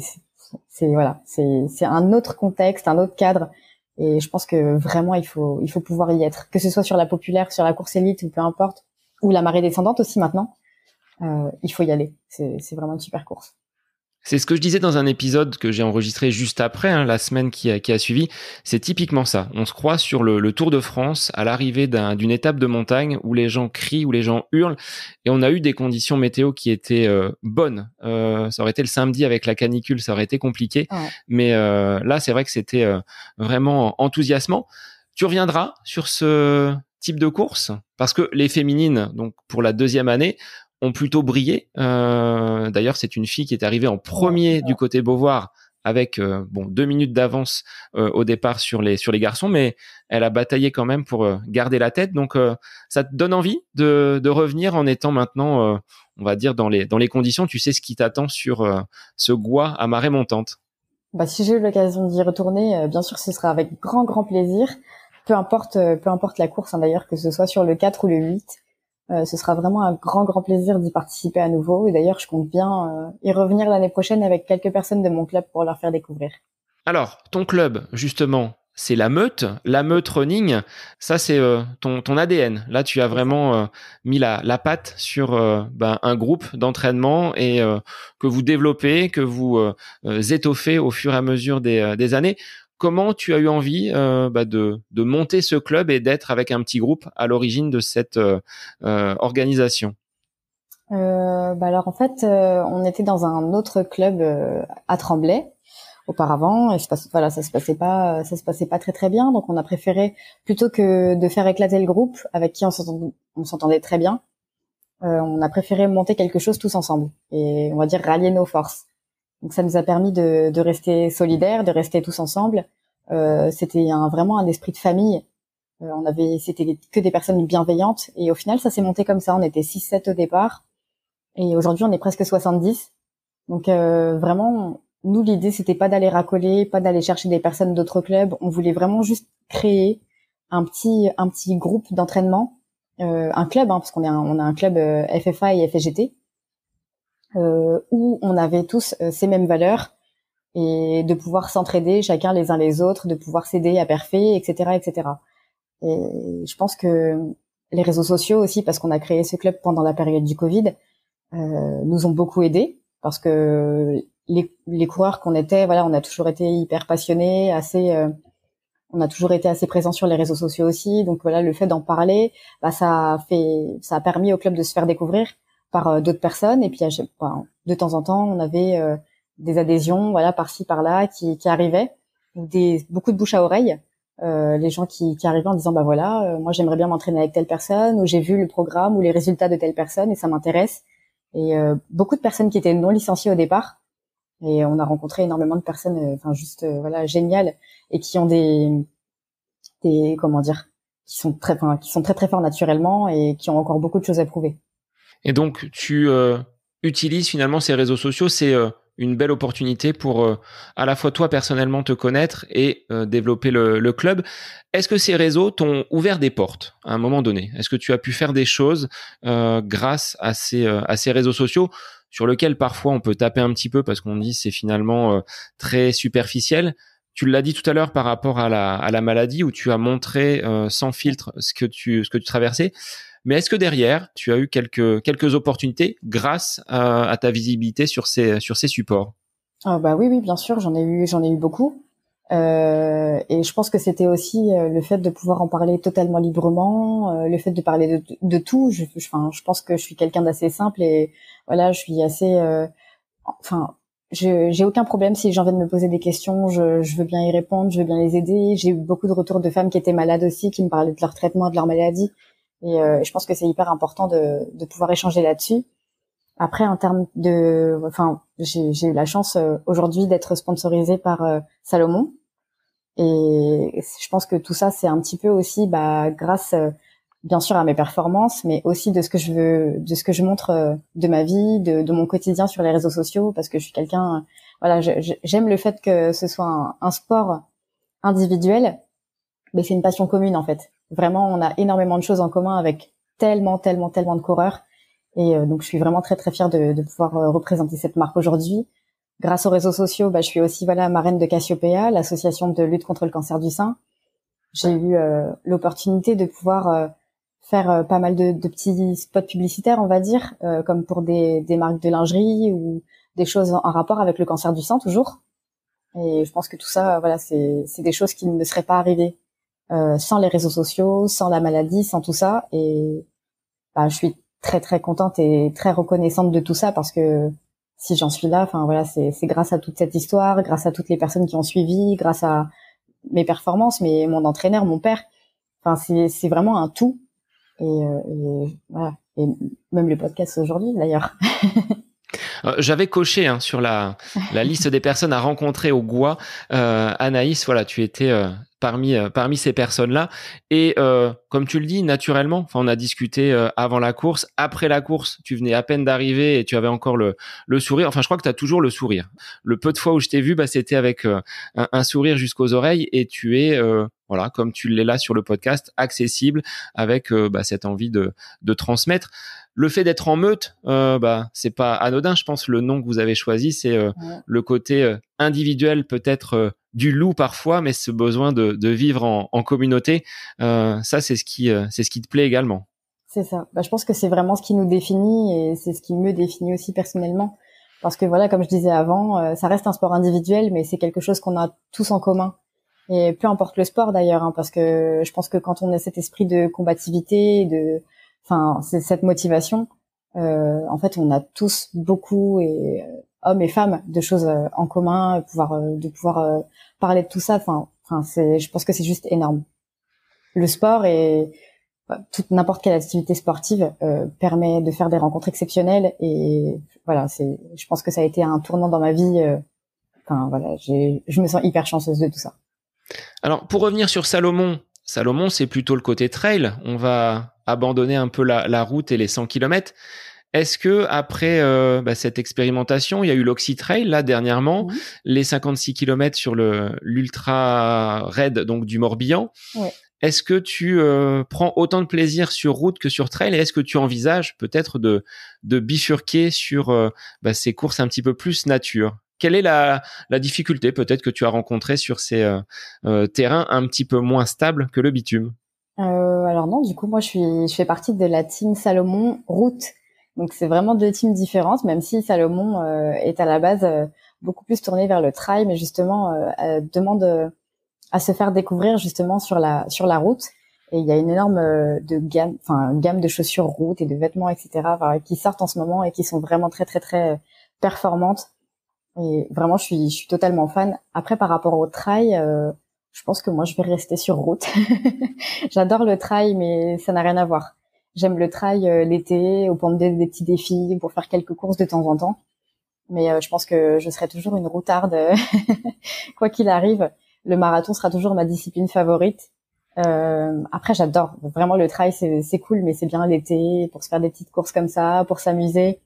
c'est voilà, c'est c'est un autre contexte, un autre cadre. Et je pense que vraiment il faut il faut pouvoir y être, que ce soit sur la populaire, sur la course élite ou peu importe, ou la marée descendante aussi maintenant. Euh, il faut y aller. C'est c'est vraiment une super course. C'est ce que je disais dans un épisode que j'ai enregistré juste après, hein, la semaine qui a, qui a suivi. C'est typiquement ça. On se croit sur le, Tour de France à l'arrivée d'une étape de montagne où les gens crient, où les gens hurlent. Et on a eu des conditions météo qui étaient euh, bonnes. Euh, ça aurait été le samedi avec la canicule, ça aurait été compliqué. Mais euh, là, c'est vrai que c'était vraiment enthousiasmant. Tu reviendras sur ce type de course? Parce que les féminines, donc pour la deuxième année, ont plutôt brillé. Euh, D'ailleurs, c'est une fille qui est arrivée en premier du côté Beauvoir avec euh, bon deux minutes d'avance euh, au départ sur les sur les garçons, mais elle a bataillé quand même pour euh, garder la tête. Donc ça te donne envie de, de revenir en étant maintenant, on va dire dans les dans les conditions? Tu sais ce qui t'attend sur ce Gois à marée montante? Bah si j'ai eu l'occasion d'y retourner, bien sûr ce sera avec grand grand plaisir. Peu importe peu importe la course hein, d'ailleurs que ce soit sur le 4 ou le 8. Euh, ce sera vraiment un grand, grand plaisir d'y participer à nouveau. Et d'ailleurs, je compte bien euh, y revenir l'année prochaine avec quelques personnes de mon club pour leur faire découvrir. Alors, ton club, justement, c'est la meute, la meute running. Ça, c'est euh, ton, ton ADN. Là, tu as vraiment mis la, la patte sur ben, un groupe d'entraînement et que vous développez, que vous étoffez au fur et à mesure des, des années comment tu as eu envie euh, bah, de, de, monter ce club et d'être avec un petit groupe à l'origine de cette euh, euh organisation? Euh, bah alors en fait, euh, on était dans un autre club à Tremblay auparavant et voilà ça se passait pas ça se passait pas très très bien. Donc on a préféré plutôt que de faire éclater le groupe avec qui on s'entendait très bien on a préféré monter quelque chose tous ensemble et on va dire rallier nos forces donc ça nous a permis de, de rester solidaires, de rester tous ensemble. Euh, c'était un, vraiment un esprit de famille. Euh, on avait, c'était que des personnes bienveillantes. Et au final, ça s'est monté comme ça. On était 6-7 au départ. Et aujourd'hui, on est presque 70. Donc euh, vraiment, nous, l'idée, c'était pas d'aller racoler, pas d'aller chercher des personnes d'autres clubs. On voulait vraiment juste créer un petit, un petit groupe d'entraînement, euh, un club, hein, parce qu'on est on a un club euh, FFA et FGT où on avait tous euh, ces mêmes valeurs et de pouvoir s'entraider chacun les uns les autres, de pouvoir s'aider à parfait, etc., etc. Et je pense que les réseaux sociaux aussi, parce qu'on a créé ce club pendant la période du Covid, euh, nous ont beaucoup aidés parce que les, les coureurs qu'on était, voilà, on a toujours été hyper passionnés, assez, euh, on a toujours été assez présents sur les réseaux sociaux aussi. Donc voilà, le fait d'en parler, bah, ça fait, ça a permis au club de se faire découvrir par euh, d'autres personnes. Et puis de temps en temps, on avait euh, des adhésions, voilà, par-ci par-là, qui, qui arrivaient, des beaucoup de bouche à oreille. Euh, les gens qui, qui arrivaient en disant bah voilà, euh, moi j'aimerais bien m'entraîner avec telle personne, ou j'ai vu le programme ou les résultats de telle personne et ça m'intéresse. Et beaucoup de personnes qui étaient non licenciées au départ. Et on a rencontré énormément de personnes, enfin juste voilà géniales et qui ont des des comment dire, qui sont très, qui sont très très forts naturellement et qui ont encore beaucoup de choses à prouver. Et donc, tu euh, utilises finalement ces réseaux sociaux, c'est euh, une belle opportunité pour euh, à la fois toi personnellement te connaître et développer le, le club. Est-ce que ces réseaux t'ont ouvert des portes à un moment donné? Est-ce que tu as pu faire des choses grâce à ces, à ces réseaux sociaux sur lesquels parfois on peut taper un petit peu parce qu'on dit c'est finalement très superficiel? Tu l'as dit tout à l'heure par rapport à la, à la maladie où tu as montré sans filtre ce que tu ce que tu traversais. Mais est-ce que derrière, tu as eu quelques quelques opportunités grâce à, ta visibilité sur ces sur ces supports? Ah bah oui oui bien sûr j'en ai eu j'en ai eu beaucoup euh, et je pense que c'était aussi euh, le fait de pouvoir en parler totalement librement, euh, le fait de parler de, de tout. Je, enfin, je pense que je suis quelqu'un d'assez simple et voilà, je suis assez, enfin, j'ai aucun problème si les gens viennent me poser des questions, je, je, veux bien y répondre, je veux bien les aider. J'ai eu beaucoup de retours de femmes qui étaient malades aussi, qui me parlaient de leur traitement, de leur maladie. Et euh, je pense que c'est hyper important de, de pouvoir échanger là-dessus. Après, en termes de, enfin, j'ai eu la chance euh, aujourd'hui d'être sponsorisée par euh, Salomon. Et je pense que tout ça, c'est un petit peu aussi, bah, grâce bien sûr à mes performances, mais aussi de ce que je veux, de ce que je montre euh, de ma vie, de, de mon quotidien sur les réseaux sociaux, parce que je suis quelqu'un, voilà, j'aime le fait que ce soit un, un sport individuel, mais c'est une passion commune en fait. Vraiment, on a énormément de choses en commun avec tellement, tellement, tellement de coureurs, et euh, donc je suis vraiment très, très fière de, de pouvoir euh, représenter cette marque aujourd'hui. Grâce aux réseaux sociaux, bah, je suis aussi voilà marraine de Cassiopeia, l'association de lutte contre le cancer du sein. J'ai eu l'opportunité de pouvoir faire euh, pas mal de, de, petits spots publicitaires, on va dire, euh, comme pour des, des, marques de lingerie ou des choses en, rapport avec le cancer du sein toujours. Et je pense que tout ça, voilà, c'est des choses qui ne seraient pas arrivées euh, sans les réseaux sociaux, sans la maladie, sans tout ça. Et bah, je suis très très contente et très reconnaissante de tout ça parce que si j'en suis là, enfin voilà, c'est grâce à toute cette histoire, grâce à toutes les personnes qui ont suivi, grâce à mes performances, mais mon entraîneur, mon père. Enfin, c'est vraiment un tout et, euh, et voilà. Et même le podcast aujourd'hui, d'ailleurs. Euh, j'avais coché hein, sur la, la liste des personnes à rencontrer au Goua. Euh, Anaïs, voilà, tu étais euh, parmi parmi ces personnes-là. Et comme tu le dis, naturellement, enfin, on a discuté avant la course, après la course, tu venais à peine d'arriver et tu avais encore le, le sourire. Enfin, je crois que tu as toujours le sourire. Le peu de fois où je t'ai vu, bah, c'était avec un, un, sourire jusqu'aux oreilles et tu es voilà, comme tu l'es là sur le podcast, accessible avec euh, bah, cette envie de, de transmettre. Le fait d'être en meute, euh, bah, c'est pas anodin. Je pense le nom que vous avez choisi, c'est euh, le côté euh, individuel peut-être du loup parfois, mais ce besoin de, de vivre en, en communauté, ça c'est ce qui c'est ce qui te plaît également. C'est ça. Bah, je pense que c'est vraiment ce qui nous définit et c'est ce qui me définit aussi personnellement. Parce que voilà, comme je disais avant, ça reste un sport individuel, mais c'est quelque chose qu'on a tous en commun et peu importe le sport d'ailleurs, hein, parce que je pense que quand on a cet esprit de combativité, de, enfin, cette motivation, euh, en fait, on a tous beaucoup et euh, hommes et femmes de choses euh, en commun, pouvoir euh, de pouvoir parler de tout ça. Enfin, enfin, c'est, je pense que c'est juste énorme. Le sport et bah, toute n'importe quelle activité sportive permet de faire des rencontres exceptionnelles et voilà, c'est, je pense que ça a été un tournant dans ma vie. Enfin voilà, j'ai, je me sens hyper chanceuse de tout ça. Alors, pour revenir sur Salomon, Salomon, c'est plutôt le côté trail. On va abandonner un peu la, route et les 100 km. Est-ce que après euh, bah, cette expérimentation, il y a eu l'Oxy Trail là dernièrement, les 56 km sur le l'ultra raid donc du Morbihan? Est-ce que tu euh, prends autant de plaisir sur route que sur trail? Et est-ce que tu envisages peut-être de, de bifurquer sur euh, bah, ces courses un petit peu plus nature? Quelle est la, la difficulté peut-être que tu as rencontrée sur ces euh, euh, terrains un petit peu moins stables que le bitume? Euh, Alors non, du coup moi je suis je fais partie de la team Salomon Route. Donc c'est vraiment deux teams différentes, même si Salomon est à la base beaucoup plus tourné vers le trail, mais justement demande à se faire découvrir justement sur la sur la route. Et il y a une énorme de gamme, enfin gamme de chaussures route et de vêtements, etc. qui sortent en ce moment et qui sont vraiment très très très performantes et vraiment, je suis, je suis totalement fan. Après, par rapport au trail, euh, je pense que moi, je vais rester sur route. J'adore le trail, mais ça n'a rien à voir. J'aime le trail euh, l'été, ou pour me donner des petits défis, pour faire quelques courses de temps en temps. Mais euh, je pense que je serai toujours une routarde, quoi qu'il arrive. Le marathon sera toujours ma discipline favorite. après, j'adore vraiment le trail, c'est cool, mais c'est bien l'été pour se faire des petites courses comme ça, pour s'amuser.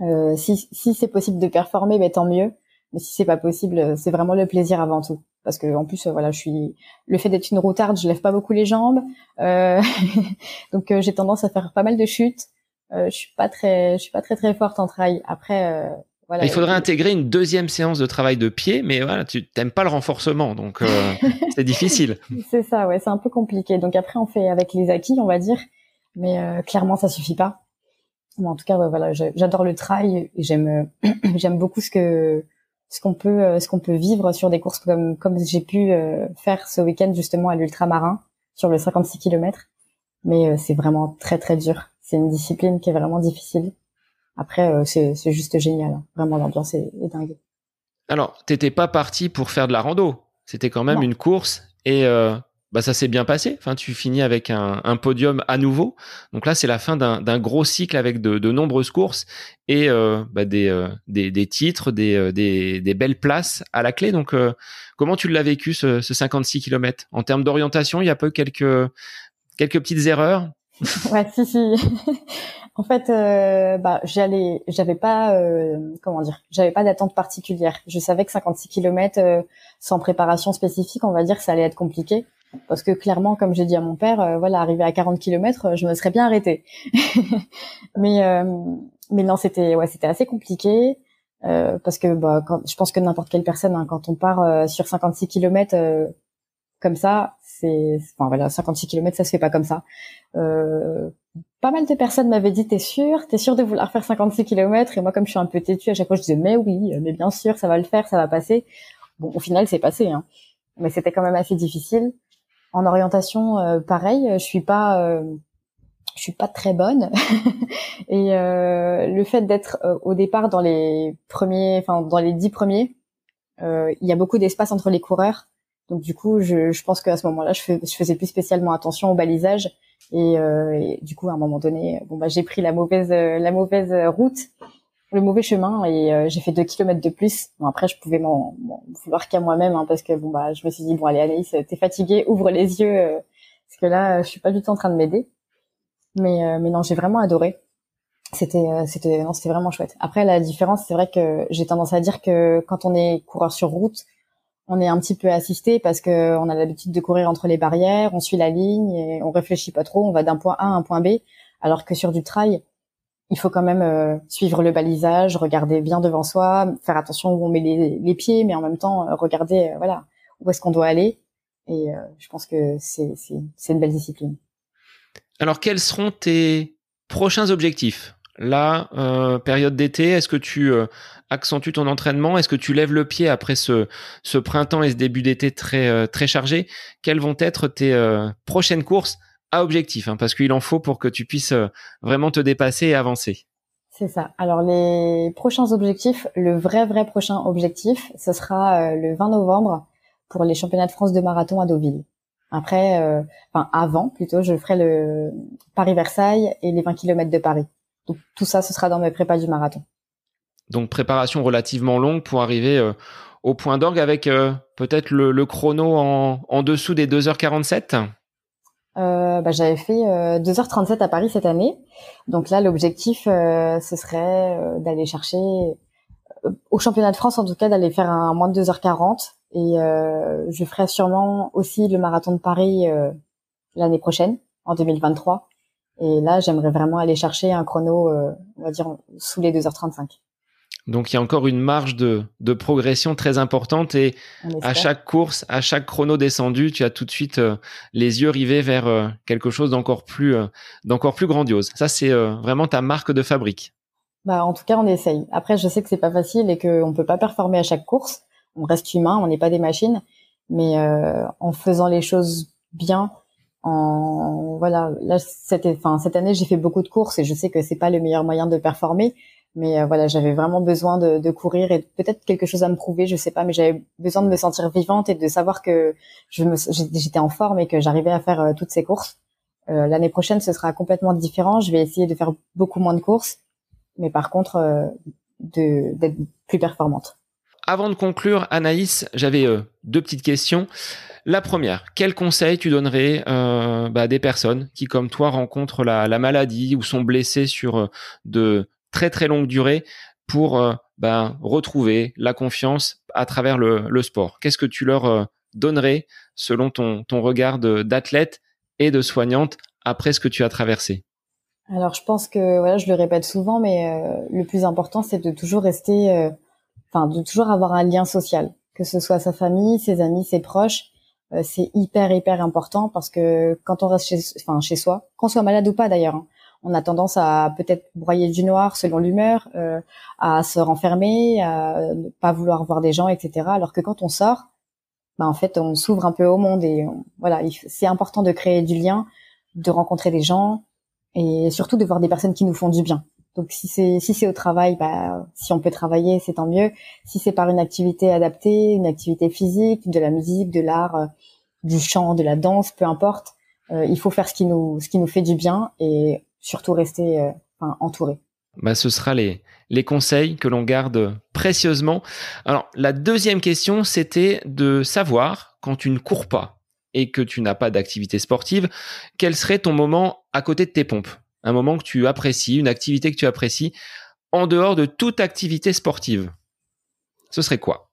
Euh, si, si c'est possible de performer, ben, tant mieux. Mais si c'est pas possible, c'est vraiment le plaisir avant tout. Parce que en plus, voilà, je suis le fait d'être une routarde, je lève pas beaucoup les jambes, euh... donc euh, j'ai tendance à faire pas mal de chutes. Euh, je suis pas très, je suis pas très très forte en trail. Après, euh, voilà. Il faudrait intégrer une deuxième séance de travail de pied, mais voilà, tu t'aimes pas le renforcement, donc c'est difficile. C'est ça, ouais, c'est un peu compliqué. Donc après, on fait avec les acquis, on va dire, mais clairement, ça suffit pas en tout cas, voilà, j'adore le trail et j'aime j'aime beaucoup ce que ce qu'on peut euh, ce qu'on peut vivre sur des courses comme comme j'ai pu euh, faire ce week-end justement à l'ultramarin sur le 56 km. Mais euh, c'est vraiment très très dur. C'est une discipline qui est vraiment difficile. après, c'est juste génial. Hein. Vraiment, l'ambiance est, est, dingue. Alors, t'étais pas parti pour faire de la rando. C'était quand même une course et bah ça s'est bien passé. Enfin, tu finis avec un, un podium à nouveau. Donc là, c'est la fin d'un gros cycle avec de, de nombreuses courses et euh, bah des, euh, des, des, titres, des, euh, des, des, belles places à la clé. Donc, comment tu l'as vécu ce, ce 56 km En termes d'orientation, il y a pas eu quelques quelques petites erreurs? Ouais, si, si. en fait, euh, bah, j'allais, j'avais pas, comment dire, j'avais pas d'attente particulière. Je savais que 56 km sans préparation spécifique, on va dire, ça allait être compliqué parce que clairement, comme j'ai dit à mon père, euh, voilà, arrivé à 40 km, euh, je me serais bien arrêtée. mais euh, mais non, c'était ouais, c'était assez compliqué parce que bah, quand, je pense que n'importe quelle personne, hein, quand on part sur 56 km comme ça, c'est enfin voilà, 56 km, ça se fait pas comme ça. pas mal de personnes m'avaient dit t'es sûr, t'es sûr de vouloir faire 56 km et moi comme je suis un peu têtue à chaque fois je disais mais oui, mais bien sûr ça va le faire, ça va passer. Bon au final c'est passé, hein. mais c'était quand même assez difficile. En orientation, euh, pareil, je suis pas, euh, je suis pas très bonne. et euh, le fait d'être au départ dans les premiers, enfin dans les dix premiers, il y a beaucoup d'espace entre les coureurs. Donc du coup, je, je pense qu'à ce moment-là, je, faisais plus spécialement attention au balisage. Et, et, du coup, à un moment donné, bon bah j'ai pris la mauvaise la mauvaise route le mauvais chemin et euh, j'ai fait deux kilomètres de plus. Bon après je pouvais m'en vouloir qu'à moi-même hein, parce que bon bah je me suis dit bon allez Anaïs t'es fatiguée ouvre les yeux euh, parce que là je suis pas du tout en train de m'aider. Mais euh, mais non j'ai vraiment adoré. C'était c'était non vraiment chouette. Après la différence c'est vrai que j'ai tendance à dire que quand on est coureur sur route on est un petit peu assisté parce que on a l'habitude de courir entre les barrières, on suit la ligne et on réfléchit pas trop, on va d'un point A à un point B, alors que sur du trail, il faut quand même euh, suivre le balisage, regarder bien devant soi, faire attention où on met les, pieds, mais en même temps euh, regarder euh, voilà où est-ce qu'on doit aller. Et je pense que c'est c'est une belle discipline. Alors quels seront tes prochains objectifs? Là, période d'été, est-ce que tu accentues ton entraînement? Est-ce que tu lèves le pied après ce, ce printemps et ce début d'été très très chargé? Quelles vont être tes prochaines courses? Objectif, hein, parce qu'il en faut pour que tu puisses euh, vraiment te dépasser et avancer. C'est ça. Alors les prochains objectifs, le vrai vrai prochain objectif, ce sera euh, le 20 novembre pour les championnats de France de marathon à Deauville. Après, euh, enfin avant plutôt, je ferai le Paris-Versailles et les 20 km de Paris. Donc tout ça, ce sera dans mes prépas du marathon. Donc préparation relativement longue pour arriver au point d'orgue avec peut-être le, chrono en, en dessous des 2h47 euh, bah, j'avais fait euh, 2h37 à Paris cette année. Donc là, l'objectif, euh, ce serait euh, d'aller chercher, euh, au championnat de France en tout cas, d'aller faire un moins de 2h40. Et je ferai sûrement aussi le marathon de Paris l'année prochaine, en 2023. Et là, j'aimerais vraiment aller chercher un chrono, on va dire, sous les 2h35. Donc il y a encore une marge de, de progression très importante et à chaque course, à chaque chrono descendu, tu as tout de suite euh, les yeux rivés vers euh, quelque chose d'encore plus euh, d'encore plus grandiose. Ça c'est vraiment ta marque de fabrique. Bah en tout cas on essaye. Après je sais que c'est pas facile et qu'on peut pas performer à chaque course. On reste humain, on n'est pas des machines, mais en faisant les choses bien, en voilà là cette cette année j'ai fait beaucoup de courses et je sais que c'est pas le meilleur moyen de performer mais euh, voilà, j'avais vraiment besoin de, de courir et peut-être quelque chose à me prouver, je sais pas, mais j'avais besoin de me sentir vivante et de savoir que je me, j'étais en forme et que j'arrivais à faire euh, toutes ces courses. Euh, L'année prochaine, ce sera complètement différent. Je vais essayer de faire beaucoup moins de courses, mais par contre, euh, d'être plus performante. Avant de conclure, Anaïs, j'avais deux petites questions. La première, quel conseil tu donnerais euh, bah, des personnes qui, comme toi, rencontrent la, la maladie ou sont blessées sur de très très longue durée pour euh, ben, retrouver la confiance à travers le, sport. Qu'est-ce que tu leur euh, donnerais selon ton, ton regard d'athlète et de soignante après ce que tu as traversé? Alors je pense que voilà, je le répète souvent, mais euh, le plus important c'est de toujours rester, enfin de toujours avoir un lien social, que ce soit sa famille, ses amis, ses proches. c'est hyper hyper important parce que quand on reste chez, enfin chez soi, qu'on soit malade ou pas d'ailleurs, hein, on a tendance à peut-être broyer du noir selon l'humeur, euh, à se renfermer, à ne pas vouloir voir des gens, etc. Alors que quand on sort, bah en fait, on s'ouvre un peu au monde et voilà, c'est important de créer du lien, de rencontrer des gens et surtout de voir des personnes qui nous font du bien. Donc si c'est si c'est au travail, bah si on peut travailler, c'est tant mieux. Si c'est par une activité adaptée, une activité physique, de la musique, de l'art, euh, du chant, de la danse, peu importe, euh, il faut faire ce qui nous ce qui nous fait du bien et surtout rester euh, enfin, entouré. Bah, ce sera les, les conseils que l'on garde précieusement. Alors, la deuxième question, c'était de savoir, quand tu ne cours pas et que tu n'as pas d'activité sportive, quel serait ton moment à côté de tes pompes? Un moment que tu apprécies, une activité que tu apprécies, en dehors de toute activité sportive Ce serait quoi?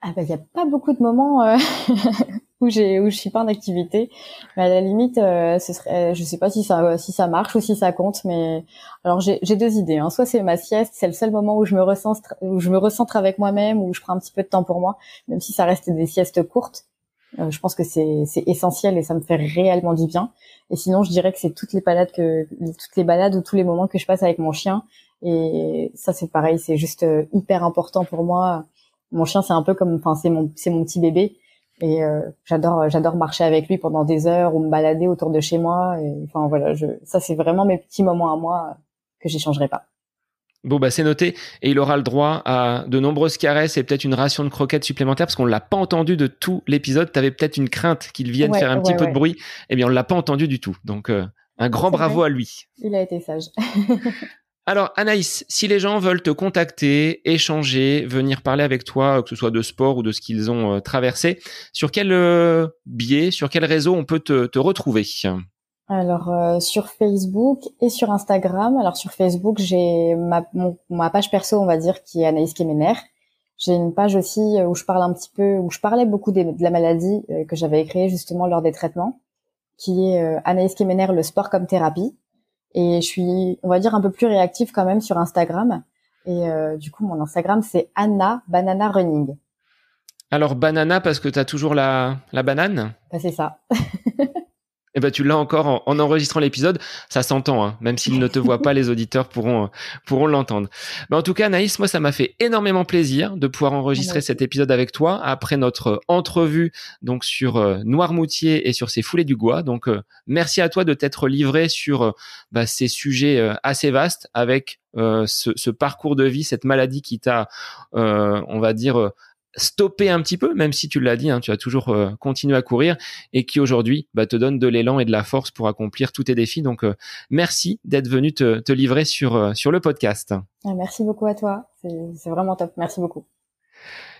Ah ben, il n'y a pas beaucoup de moments euh, où j'ai où je suis pas en activité. Mais à la limite, euh, ce serait, je sais pas si ça si ça marche ou si ça compte, mais alors j'ai deux idées. Hein. Soit c'est ma sieste, c'est le seul moment où je me recentre où je me recentre avec moi-même, où je prends un petit peu de temps pour moi, même si ça reste des siestes courtes. Euh, je pense que c'est essentiel et ça me fait réellement du bien. Et sinon, je dirais que c'est toutes les balades que toutes les balades ou tous les moments que je passe avec mon chien. Et ça, c'est pareil, c'est juste euh, hyper important pour moi. Mon chien, c'est un peu comme, enfin, c'est mon c'est mon petit bébé. Et euh, j'adore j'adore marcher avec lui pendant des heures ou me balader autour de chez moi. Et, enfin voilà, je, ça c'est vraiment mes petits moments à moi que j'échangerai pas. Bon, bah, c'est noté. Et il aura le droit à de nombreuses caresses et peut-être une ration de croquettes supplémentaire parce qu'on l'a pas entendu de tout l'épisode. Tu avais peut-être une crainte qu'il vienne faire un petit peu de bruit. Eh bien, on l'a pas entendu du tout. Donc, euh, un grand bravo à lui. Il a été sage. Alors, Anaïs, si les gens veulent te contacter, échanger, venir parler avec toi, que ce soit de sport ou de ce qu'ils ont euh, traversé, sur quel euh, biais, sur quel réseau on peut te, te retrouver? Alors euh, sur Facebook et sur Instagram. Alors sur Facebook, j'ai ma, ma page perso, on va dire, qui est Anaïs Kemener. J'ai une page aussi euh, où je parle un petit peu, où je parlais beaucoup de la maladie que j'avais créée justement lors des traitements, qui est Anaïs Kemener, le sport comme thérapie. Et je suis, on va dire, un peu plus réactive quand même sur Instagram. Et du coup, mon Instagram, c'est Anna Banana Running. Alors banana parce que tu as toujours la, la banane? Bah, C'est ça. Eh ben, tu l'as encore en, enregistrant l'épisode. Ça s'entend, hein. même s'ils ne te voient pas, les auditeurs pourront, pourront l'entendre. Mais en tout cas, Naïs, moi, ça m'a fait énormément plaisir de pouvoir enregistrer cet épisode avec toi après notre entrevue, donc sur euh, Noirmoutier et sur ses foulées du Gois. Donc, euh, merci à toi de t'être livré sur euh, bah, ces sujets assez vastes avec ce, ce, parcours de vie, cette maladie qui t'a, on va dire, stopper un petit peu, même si tu l'as dit, hein, tu as toujours euh, continué à courir et qui aujourd'hui bah, te donne de l'élan et de la force pour accomplir tous tes défis. Donc euh, merci d'être venu te, te, livrer sur, euh, sur le podcast. Ah, merci beaucoup à toi, c'est vraiment top, merci beaucoup.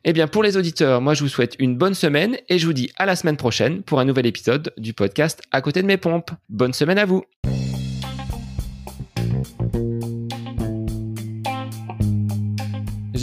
Eh bien, pour les auditeurs, moi, je vous souhaite une bonne semaine et je vous dis à la semaine prochaine pour un nouvel épisode du podcast À côté de mes pompes. Bonne semaine à vous.